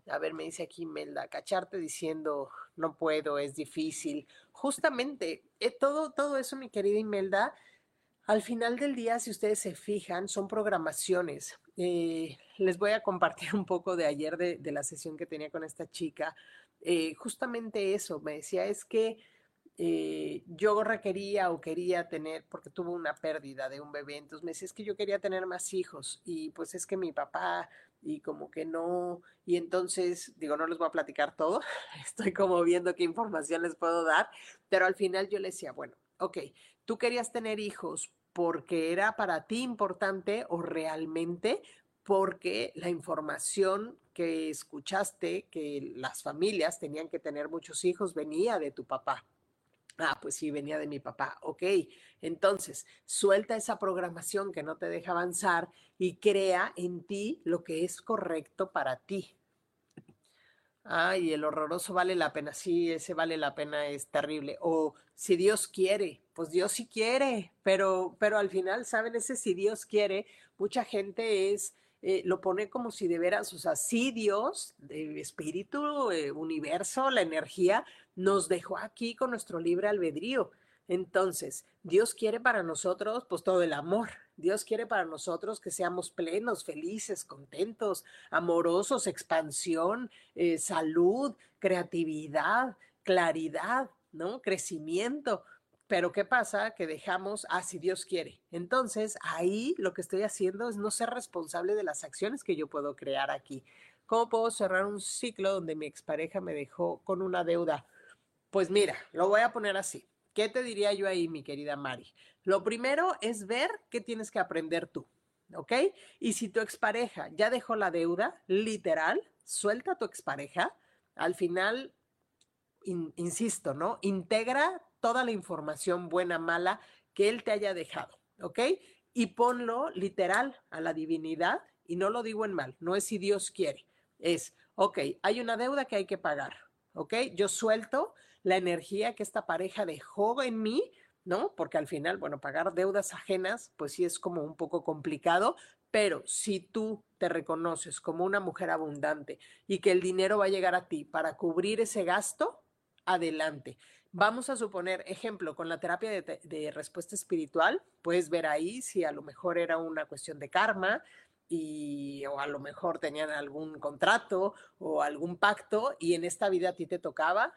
[SPEAKER 1] A ver, me dice aquí Melda, cacharte diciendo, no puedo, es difícil. Justamente, eh, todo, todo eso, mi querida Imelda, al final del día, si ustedes se fijan, son programaciones. Eh, les voy a compartir un poco de ayer de, la sesión que tenía con esta chica. Eh, justamente eso, me decía, es que eh, yo requería o quería tener, porque tuvo una pérdida de un bebé, entonces me decía, es que yo quería tener más hijos y pues es que mi papá y como que no, y entonces digo, no les voy a platicar todo, (laughs) estoy como viendo qué información les puedo dar, pero al final yo le decía, bueno, ok, tú querías tener hijos porque era para ti importante o realmente porque la información que escuchaste que las familias tenían que tener muchos hijos venía de tu papá. Ah, pues sí, venía de mi papá. Ok, entonces suelta esa programación que no te deja avanzar y crea en ti lo que es correcto para ti. Ay, el horroroso vale la pena. Sí, ese vale la pena, es terrible. O si Dios quiere, pues Dios sí quiere, pero, pero al final, ¿saben? Ese si Dios quiere, mucha gente es, eh, lo pone como si de veras, o sea, sí Dios, el espíritu, universo, la energía, nos dejó aquí con nuestro libre albedrío. Entonces, Dios quiere para nosotros, pues todo el amor, Dios quiere para nosotros que seamos plenos, felices, contentos, amorosos, expansión, eh, salud, creatividad, claridad, ¿no? Crecimiento. Pero ¿qué pasa? Que dejamos, ah, si Dios quiere. Entonces, ahí lo que estoy haciendo es no ser responsable de las acciones que yo puedo crear aquí. ¿Cómo puedo cerrar un ciclo donde mi expareja me dejó con una deuda? Pues mira, lo voy a poner así. ¿Qué te diría yo ahí, mi querida Mari? Lo primero es ver qué tienes que aprender tú, ¿ok? Y si tu expareja ya dejó la deuda, literal, suelta a tu expareja. Al final, insisto, ¿no? Integra toda la información buena, mala que él te haya dejado, ¿ok? Y ponlo literal a la divinidad, y no lo digo en mal, no es si Dios quiere, es, ok, hay una deuda que hay que pagar, ¿ok? Yo suelto la energía que esta pareja dejó en mí, ¿no? Porque al final, bueno, pagar deudas ajenas, pues sí es como un poco complicado, pero si tú te reconoces como una mujer abundante y que el dinero va a llegar a ti para cubrir ese gasto, adelante. Vamos a suponer, ejemplo, con la terapia de, respuesta espiritual, puedes ver ahí si a lo mejor era una cuestión de karma y o a lo mejor tenían algún contrato o algún pacto y en esta vida a ti te tocaba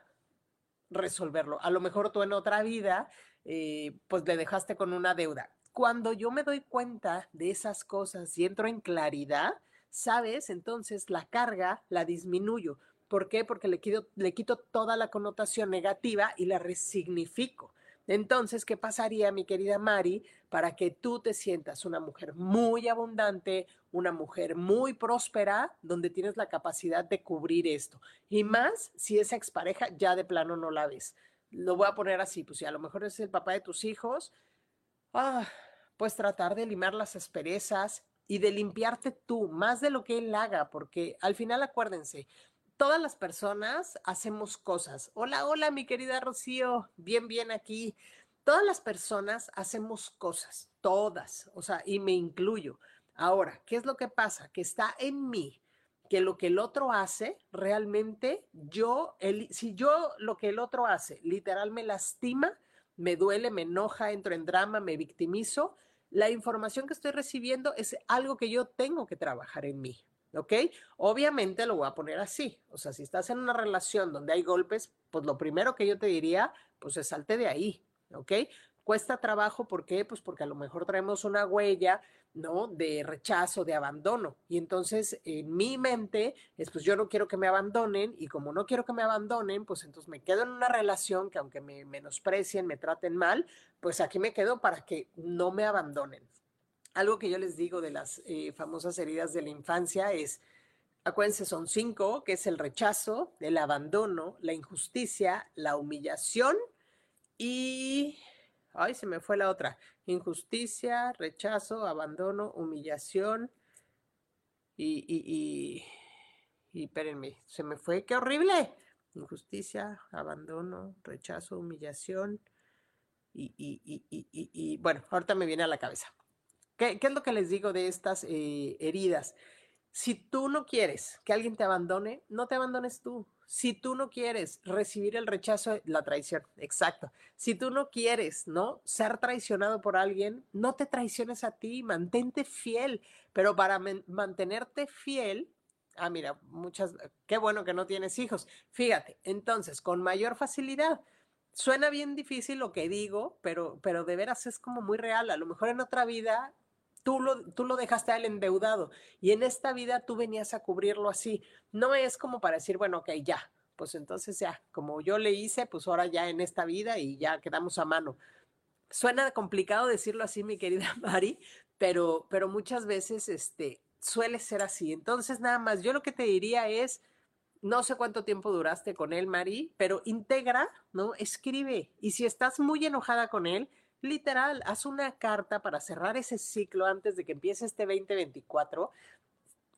[SPEAKER 1] resolverlo. A lo mejor tú en otra vida, eh, pues le dejaste con una deuda. Cuando yo me doy cuenta de esas cosas y entro en claridad, ¿sabes? Entonces la carga la disminuyo. ¿Por qué? Porque le quito, le quito toda la connotación negativa y la resignifico. Entonces, ¿qué pasaría, mi querida Mari, para que tú te sientas una mujer muy abundante, una mujer muy próspera, donde tienes la capacidad de cubrir esto? Y más si esa expareja ya de plano no la ves. Lo voy a poner así, pues si a lo mejor es el papá de tus hijos, ah, pues tratar de limar las asperezas y de limpiarte tú, más de lo que él haga, porque al final acuérdense, todas las personas hacemos cosas. Hola, hola, mi querida Rocío, bien, bien aquí. Todas las personas hacemos cosas, todas, o sea, y me incluyo. Ahora, ¿qué es lo que pasa? Que está en mí que lo que el otro hace, realmente yo, el, si yo lo que el otro hace literal me lastima, me duele, me enoja, entro en drama, me victimizo, la información que estoy recibiendo es algo que yo tengo que trabajar en mí. ¿Ok? Obviamente lo voy a poner así, o sea, si estás en una relación donde hay golpes, pues lo primero que yo te diría, pues es salte de ahí, ¿ok? Cuesta trabajo, ¿por qué? Pues porque a lo mejor traemos una huella, ¿no? De rechazo, de abandono. Y entonces en mi mente es, pues yo no quiero que me abandonen y como no quiero que me abandonen, pues entonces me quedo en una relación que aunque me menosprecien, me traten mal, pues aquí me quedo para que no me abandonen algo que yo les digo de las eh, famosas heridas de la infancia es, acuérdense, son cinco, que es el rechazo, el abandono, la injusticia, la humillación y... Ay, se me fue la otra. Injusticia, rechazo, abandono, humillación y... y, y, y espérenme, se me fue, qué horrible. Injusticia, abandono, rechazo, humillación y, y, y, y, bueno, ahorita me viene a la cabeza. ¿Qué, es lo que les digo de estas eh, heridas? Si tú no quieres que alguien te abandone, no te abandones tú. Si tú no quieres recibir el rechazo, la traición, exacto. Si tú no quieres, ¿no? Ser traicionado por alguien, no te traiciones a ti, mantente fiel. Pero para mantenerte fiel, ah, mira, muchas, qué bueno que no tienes hijos. Fíjate, entonces, con mayor facilidad, suena bien difícil lo que digo, pero, pero de veras es como muy real. A lo mejor en otra vida Tú lo, tú lo dejaste a él endeudado y en esta vida tú venías a cubrirlo así. No es como para decir, bueno, ok, ya, pues entonces ya, como yo le hice, pues ahora ya en esta vida y ya quedamos a mano. Suena complicado decirlo así, mi querida (laughs) Mari, pero, pero muchas veces este, suele ser así. Entonces, nada más, yo lo que te diría es, no sé cuánto tiempo duraste con él, Mari, pero integra, ¿no? Escribe. Y si estás muy enojada con él, literal, haz una carta para cerrar ese ciclo antes de que empiece este 2024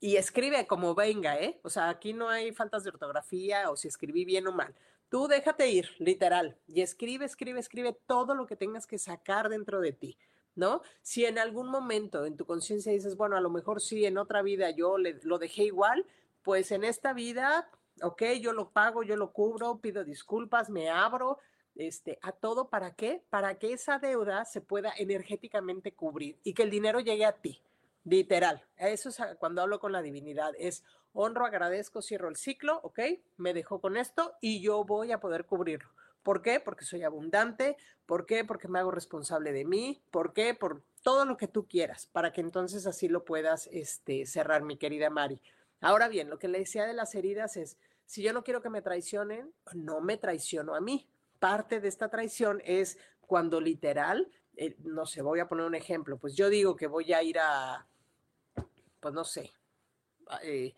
[SPEAKER 1] y escribe como venga, ¿eh? O sea, aquí no hay faltas de ortografía o si escribí bien o mal. Tú déjate ir, literal, y escribe, escribe, escribe todo lo que tengas que sacar dentro de ti, ¿no? Si en algún momento en tu conciencia dices, bueno, a lo mejor sí, en otra vida yo lo dejé igual, pues en esta vida, ok, yo lo pago, yo lo cubro, pido disculpas, me abro, este, a todo, ¿para qué? Para que esa deuda se pueda energéticamente cubrir y que el dinero llegue a ti, literal. Eso es cuando hablo con la divinidad, es honro, agradezco, cierro el ciclo, ¿ok? Me dejo con esto y yo voy a poder cubrirlo. ¿Por qué? Porque soy abundante. ¿Por qué? Porque me hago responsable de mí. ¿Por qué? Por todo lo que tú quieras, para que entonces así lo puedas este, cerrar, mi querida Mari. Ahora bien, lo que le decía de las heridas es, si yo no quiero que me traicionen, no me traiciono a mí parte de esta traición es cuando literal, eh, no sé, voy a poner un ejemplo, pues yo digo que voy a ir a, pues no sé, eh,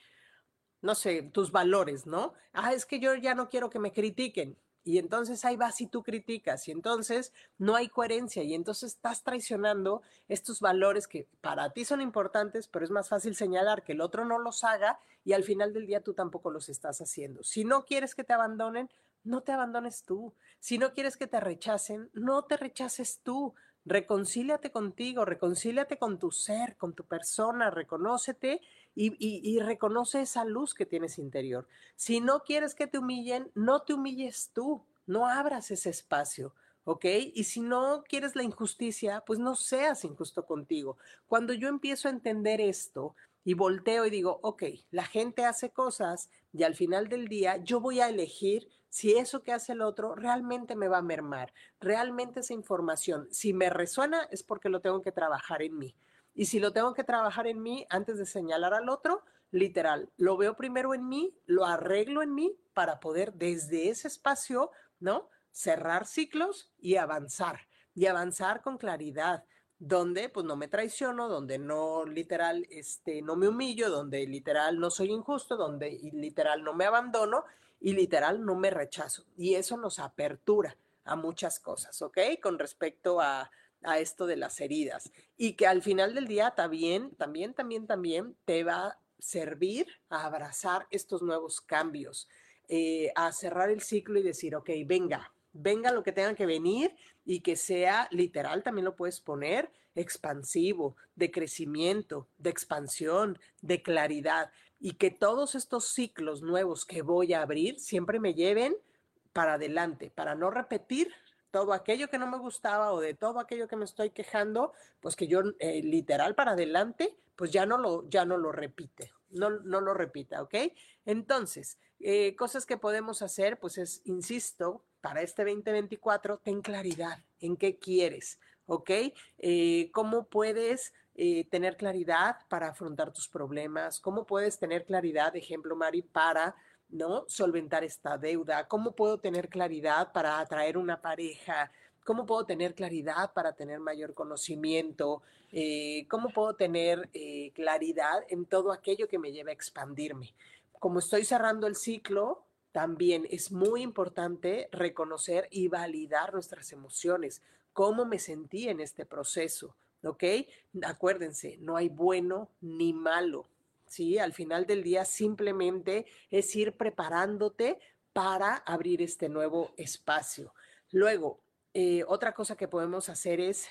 [SPEAKER 1] no sé, tus valores, ¿no? Ah, es que yo ya no quiero que me critiquen. Y entonces ahí vas y tú criticas y entonces no hay coherencia y entonces estás traicionando estos valores que para ti son importantes, pero es más fácil señalar que el otro no los haga y al final del día tú tampoco los estás haciendo. Si no quieres que te abandonen, no te abandones tú. Si no quieres que te rechacen, no te rechaces tú. Reconcíliate contigo, reconcíliate con tu ser, con tu persona, reconócete y, y, reconoce esa luz que tienes interior. Si no quieres que te humillen, no te humilles tú, no abras ese espacio. ¿ok? Y si no quieres la injusticia, pues no seas injusto contigo. Cuando yo empiezo a entender esto y volteo y digo, ok, la gente hace cosas y al final del día yo voy a elegir si eso que hace el otro realmente me va a mermar, realmente esa información, si me resuena es porque lo tengo que trabajar en mí. Y si lo tengo que trabajar en mí antes de señalar al otro, literal, lo veo primero en mí, lo arreglo en mí para poder desde ese espacio, ¿no? cerrar ciclos y avanzar, y avanzar con claridad, donde pues no me traiciono, donde no literal este no me humillo, donde literal no soy injusto, donde literal no me abandono y literal no me rechazo. Y eso nos apertura a muchas cosas, ¿ok? Con respecto a, a esto de las heridas. Y que al final del día también, también, también, también te va a servir a abrazar estos nuevos cambios, eh, a cerrar el ciclo y decir, ok, venga, venga lo que tenga que venir y que sea literal, también lo puedes poner, expansivo, de crecimiento, de expansión, de claridad y que todos estos ciclos nuevos que voy a abrir siempre me lleven para adelante, para no repetir todo aquello que no me gustaba o de todo aquello que me estoy quejando, pues que yo eh, literal para adelante, pues ya no lo, ya no lo repite, no, no lo repita, ¿ok? Entonces, eh, cosas que podemos hacer, pues es, insisto, para este 2024, ten claridad en qué quieres, ¿ok? Eh, ¿Cómo puedes eh, tener claridad para afrontar tus problemas? ¿Cómo puedes tener claridad, ejemplo, Mari, para ¿no? solventar esta deuda? ¿Cómo puedo tener claridad para atraer una pareja? ¿Cómo puedo tener claridad para tener mayor conocimiento? Eh, ¿Cómo puedo tener claridad en todo aquello que me lleva a expandirme? Como estoy cerrando el ciclo, también es muy importante reconocer y validar nuestras emociones, cómo me sentí en este proceso, ¿ok? Acuérdense, no hay bueno ni malo, ¿sí? Al final del día simplemente es ir preparándote para abrir este nuevo espacio. Luego, eh, otra cosa que podemos hacer es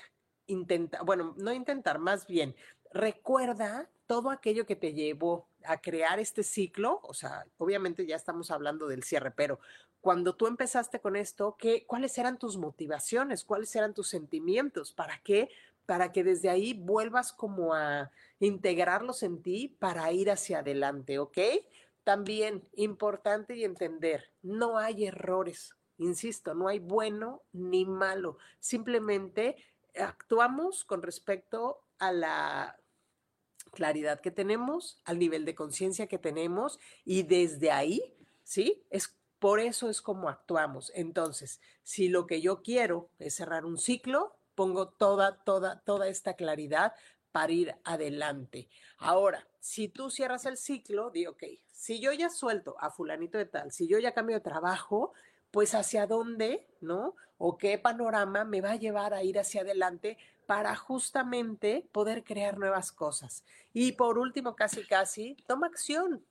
[SPEAKER 1] intentar, bueno, no intentar, más bien, recuerda todo aquello que te llevó a crear este ciclo, o sea, obviamente ya estamos hablando del cierre, pero cuando tú empezaste con esto, ¿qué, ¿cuáles eran tus motivaciones? ¿Cuáles eran tus sentimientos? ¿Para qué? Para que desde ahí vuelvas como a integrarlos en ti para ir hacia adelante, ¿ok? También importante y entender, no hay errores, insisto, no hay bueno ni malo, simplemente actuamos con respecto a la claridad que tenemos, al nivel de conciencia que tenemos y desde ahí, ¿sí? Es por eso es como actuamos. Entonces, si lo que yo quiero es cerrar un ciclo, pongo toda, toda, toda esta claridad para ir adelante. Ahora, si tú cierras el ciclo, di, ok, si yo ya suelto a fulanito de tal, si yo ya cambio de trabajo, pues hacia dónde, ¿no? O qué panorama me va a llevar a ir hacia adelante para justamente poder crear nuevas cosas. Y por último, casi, casi, toma acción,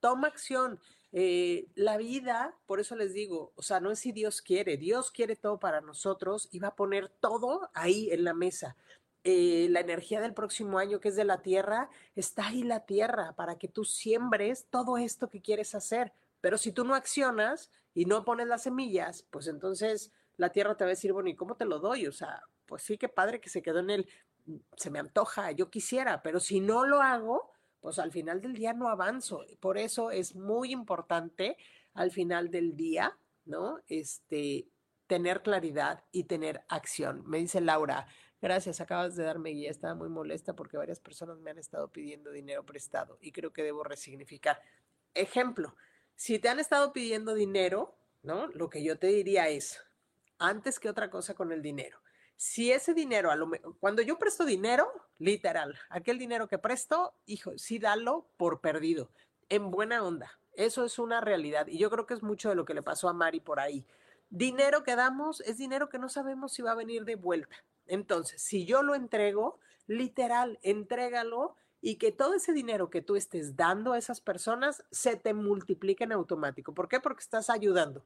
[SPEAKER 1] toma acción. Eh, la vida, por eso les digo, o sea, no es si Dios quiere, Dios quiere todo para nosotros y va a poner todo ahí en la mesa. Eh, la energía del próximo año que es de la tierra, está ahí la tierra para que tú siembres todo esto que quieres hacer. Pero si tú no accionas y no pones las semillas, pues entonces la tierra te va a decir, bueno, ¿y cómo te lo doy? O sea, pues sí, qué padre que se quedó en el, se me antoja, yo quisiera, pero si no lo hago, pues al final del día no avanzo. Por eso es muy importante al final del día, ¿no? Este, tener claridad y tener acción. Me dice Laura, gracias, acabas de darme guía, estaba muy molesta porque varias personas me han estado pidiendo dinero prestado y creo que debo resignificar. Ejemplo, si te han estado pidiendo dinero, ¿no? Lo que yo te diría es, antes que otra cosa con el dinero, si ese dinero, a cuando yo presto dinero, literal, aquel dinero que presto, hijo, sí dalo por perdido, en buena onda. Eso es una realidad y yo creo que es mucho de lo que le pasó a Mari por ahí. Dinero que damos es dinero que no sabemos si va a venir de vuelta. Entonces, si yo lo entrego, literal, entrégalo y que todo ese dinero que tú estés dando a esas personas se te multiplique en automático. ¿Por qué? Porque estás ayudando.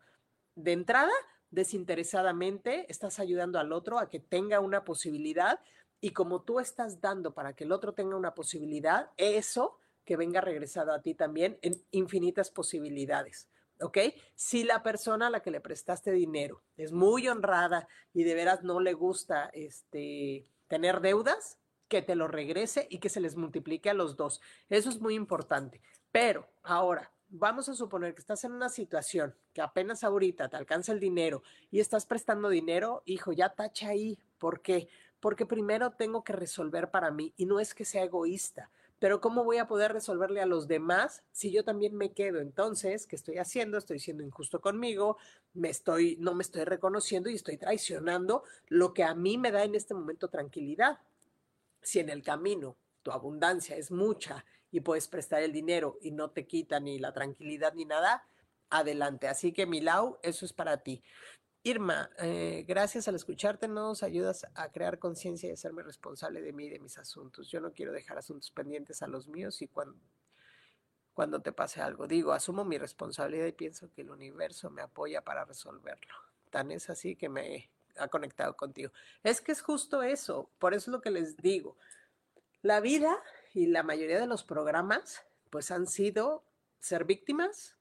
[SPEAKER 1] De entrada, desinteresadamente, estás ayudando al otro a que tenga una posibilidad y como tú estás dando para que el otro tenga una posibilidad, eso que venga regresado a ti también en infinitas posibilidades. ¿ok? Si la persona a la que le prestaste dinero es muy honrada y de veras no le gusta este, tener deudas, que te lo regrese y que se les multiplique a los dos. Eso es muy importante. Pero ahora, vamos a suponer que estás en una situación que apenas ahorita te alcanza el dinero y estás prestando dinero, hijo, ya tacha ahí. ¿Por qué? Porque primero tengo que resolver para mí y no es que sea egoísta, pero ¿cómo voy a poder resolverle a los demás si yo también me quedo? Entonces, ¿qué estoy haciendo? Estoy siendo injusto conmigo, me estoy, no me estoy reconociendo y estoy traicionando lo que a mí me da en este momento tranquilidad. Si en el camino tu abundancia es mucha y puedes prestar el dinero y no te quita ni la tranquilidad ni nada, adelante. Así que Milau, eso es para ti. Irma, eh, gracias al escucharte nos ayudas a crear conciencia y hacerme responsable de mí y de mis asuntos. Yo no quiero dejar asuntos pendientes a los míos y cuando, cuando te pase algo, digo, asumo mi responsabilidad y pienso que el universo me apoya para resolverlo. Tan es así que me ha conectado contigo. Es que es justo eso, por eso es lo que les digo. La vida y la mayoría de los programas pues han sido ser víctimas,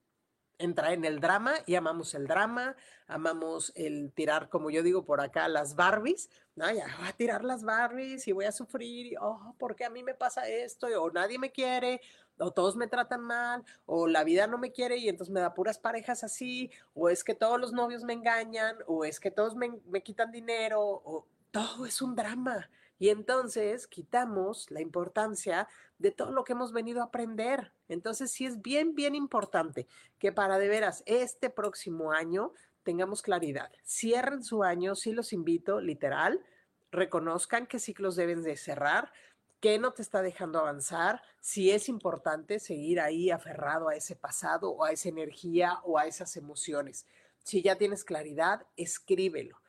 [SPEAKER 1] entrar en el drama y amamos el drama, amamos el tirar, como yo digo por acá, las Barbies, ¿no? Ya voy a tirar las Barbies y voy a sufrir, y, oh, ¿por qué a mí me pasa esto? O nadie me quiere, o todos me tratan mal, o la vida no me quiere y entonces me da puras parejas así, o es que todos los novios me engañan, o es que todos me, me quitan dinero, o todo es un drama. Y entonces quitamos la importancia de todo lo que hemos venido a aprender. Entonces sí es bien, bien importante que para de veras este próximo año tengamos claridad. Cierren su año, sí los invito, literal, reconozcan qué ciclos deben de cerrar, qué no te está dejando avanzar, si es importante seguir ahí aferrado a ese pasado o a esa energía o a esas emociones. Si ya tienes claridad, escríbelo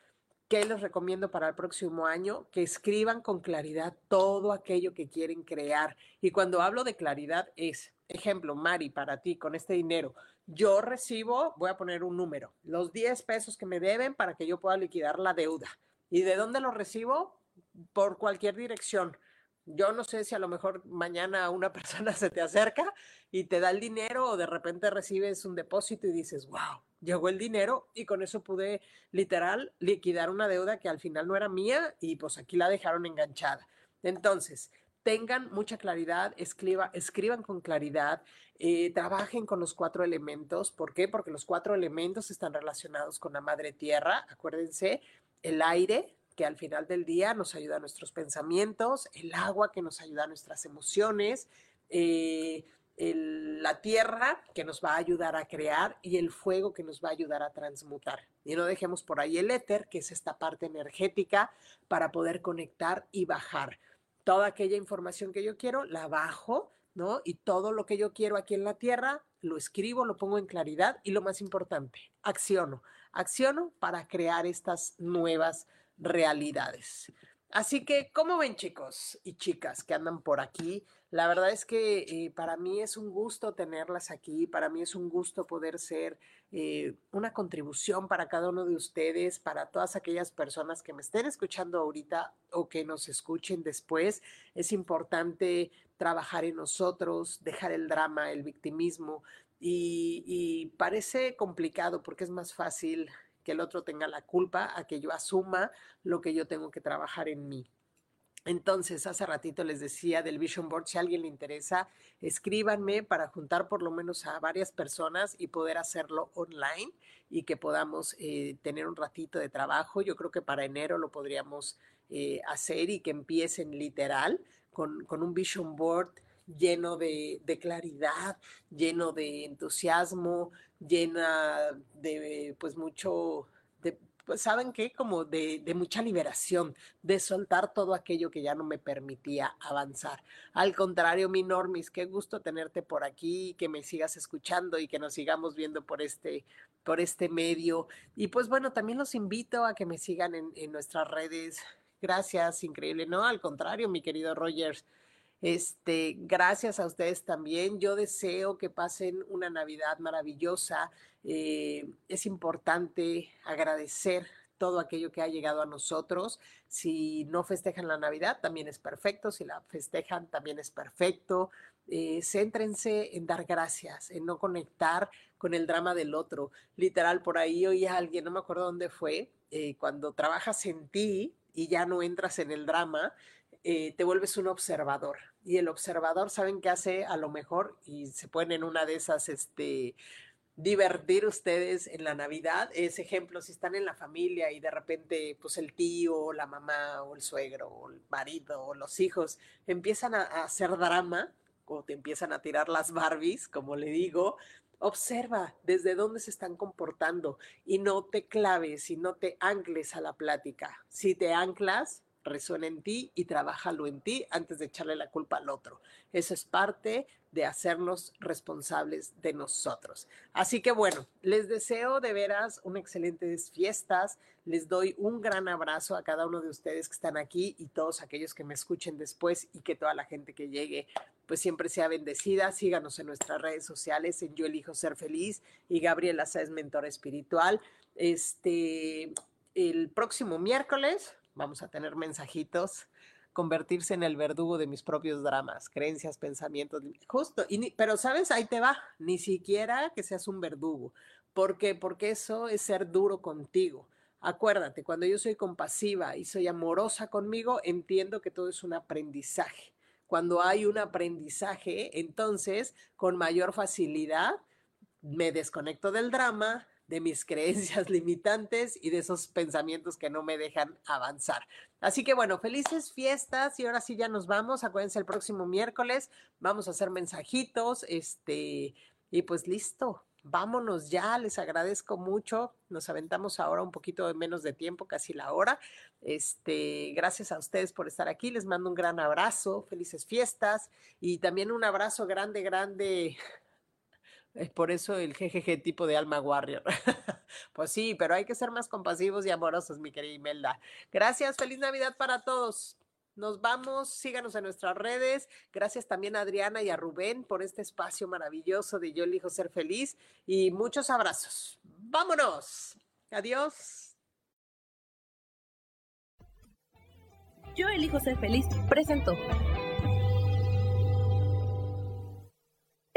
[SPEAKER 1] ¿Qué les recomiendo para el próximo año? Que escriban con claridad todo aquello que quieren crear. Y cuando hablo de claridad es, ejemplo, Mari, para ti, con este dinero, yo recibo, voy a poner un número, los 10 pesos que me deben para que yo pueda liquidar la deuda. ¿Y de dónde lo recibo? Por cualquier dirección. Yo no sé si a lo mejor mañana una (laughs) persona se te acerca y te da el dinero o de repente recibes un depósito y dices, wow, llegó el dinero y con eso pude literal liquidar una deuda que al final no era mía y pues aquí la dejaron enganchada. Entonces, tengan mucha claridad, escriba, escriban con claridad, eh, trabajen con los cuatro elementos. ¿Por qué? Porque los cuatro elementos están relacionados con la madre tierra. Acuérdense, el aire, que al final del día nos ayuda a nuestros pensamientos, el agua que nos ayuda a nuestras emociones, eh, la tierra que nos va a ayudar a crear y el fuego que nos va a ayudar a transmutar. Y no dejemos por ahí el éter, que es esta parte energética para poder conectar y bajar. Toda aquella información que yo quiero, la bajo, ¿no? Y todo lo que yo quiero aquí en la tierra, lo escribo, lo pongo en claridad y lo más importante, acciono. Acciono para crear estas nuevas realidades. Así que, ¿cómo ven chicos y chicas que andan por aquí? La verdad es que eh, para mí es un gusto tenerlas aquí, para mí es un gusto poder ser eh, una contribución para cada uno de ustedes, para todas aquellas personas que me estén escuchando ahorita o que nos escuchen después. Es importante trabajar en nosotros, dejar el drama, el victimismo y, y parece complicado porque es más fácil que el otro tenga la culpa a que yo asuma lo que yo tengo que trabajar en mí. Entonces, hace ratito les decía del Vision Board, si a alguien le interesa, escríbanme para juntar por lo menos a varias personas y poder hacerlo online y que podamos eh, tener un ratito de trabajo. Yo creo que para enero lo podríamos eh, hacer y que empiecen literal con, con un Vision Board lleno de, claridad, lleno de entusiasmo, llena de pues mucho, de, pues saben qué, como de, de, mucha liberación, de soltar todo aquello que ya no me permitía avanzar. Al contrario, mi Normis, qué gusto tenerte por aquí, que me sigas escuchando y que nos sigamos viendo por este, por este medio. Y pues bueno, también los invito a que me sigan en, en nuestras redes. Gracias, increíble. No, al contrario, mi querido Rogers. Este, gracias a ustedes también. Yo deseo que pasen una Navidad maravillosa. Eh, es importante agradecer todo aquello que ha llegado a nosotros. Si no festejan la Navidad, también es perfecto. Si la festejan, también es perfecto. Eh, céntrense en dar gracias, en no conectar con el drama del otro. Literal, por ahí oí a alguien, no me acuerdo dónde fue, eh, cuando trabajas en ti y ya no entras en el drama, eh, te vuelves un observador. Y el observador, ¿saben qué hace? A lo mejor, y se ponen en una de esas, este, divertir ustedes en la Navidad. Es ejemplo, si están en la familia y de repente, pues el tío, la mamá, o el suegro, o el marido, o los hijos empiezan a, a hacer drama o te empiezan a tirar las Barbies, como le digo, Observa desde dónde se están comportando y no te claves y no te ancles a la plática. Si te anclas, resuena en ti y trabájalo en ti antes de echarle la culpa al otro. Eso es parte de hacernos responsables de nosotros. Así que bueno, les deseo de veras un excelentes fiestas. Les doy un gran abrazo a cada uno de ustedes que están aquí y todos aquellos que me escuchen después y que toda la gente que llegue pues siempre sea bendecida. Síganos en nuestras redes sociales en Yo elijo ser feliz y Gabriela Sáez mentor espiritual. Este el próximo miércoles vamos a tener mensajitos, convertirse en el verdugo de mis propios dramas, creencias, pensamientos, justo, y pero sabes, ahí te va, ni siquiera que seas un verdugo, porque porque eso es ser duro contigo. Acuérdate, cuando yo soy compasiva y soy amorosa conmigo, entiendo que todo es un aprendizaje. Cuando hay un aprendizaje, entonces con mayor facilidad me desconecto del drama, de mis creencias (laughs) limitantes y de esos pensamientos que no me dejan avanzar. Así que bueno, felices fiestas y ahora sí ya nos vamos. Acuérdense el próximo miércoles vamos a hacer mensajitos, este y pues listo. Vámonos ya, les agradezco mucho. Nos aventamos ahora un poquito de menos de tiempo, casi la hora. Este, gracias a ustedes por estar aquí. Les mando un gran abrazo, felices fiestas y también un abrazo grande, grande es por eso el GGG tipo de alma warrior. (laughs) pues sí, pero hay que ser más compasivos y amorosos, mi querida Imelda. Gracias, feliz Navidad para todos. Nos vamos, síganos en nuestras redes. Gracias también a Adriana y a Rubén por este espacio maravilloso de Yo elijo ser feliz y muchos abrazos. Vámonos. Adiós.
[SPEAKER 2] Yo elijo ser feliz. Presento.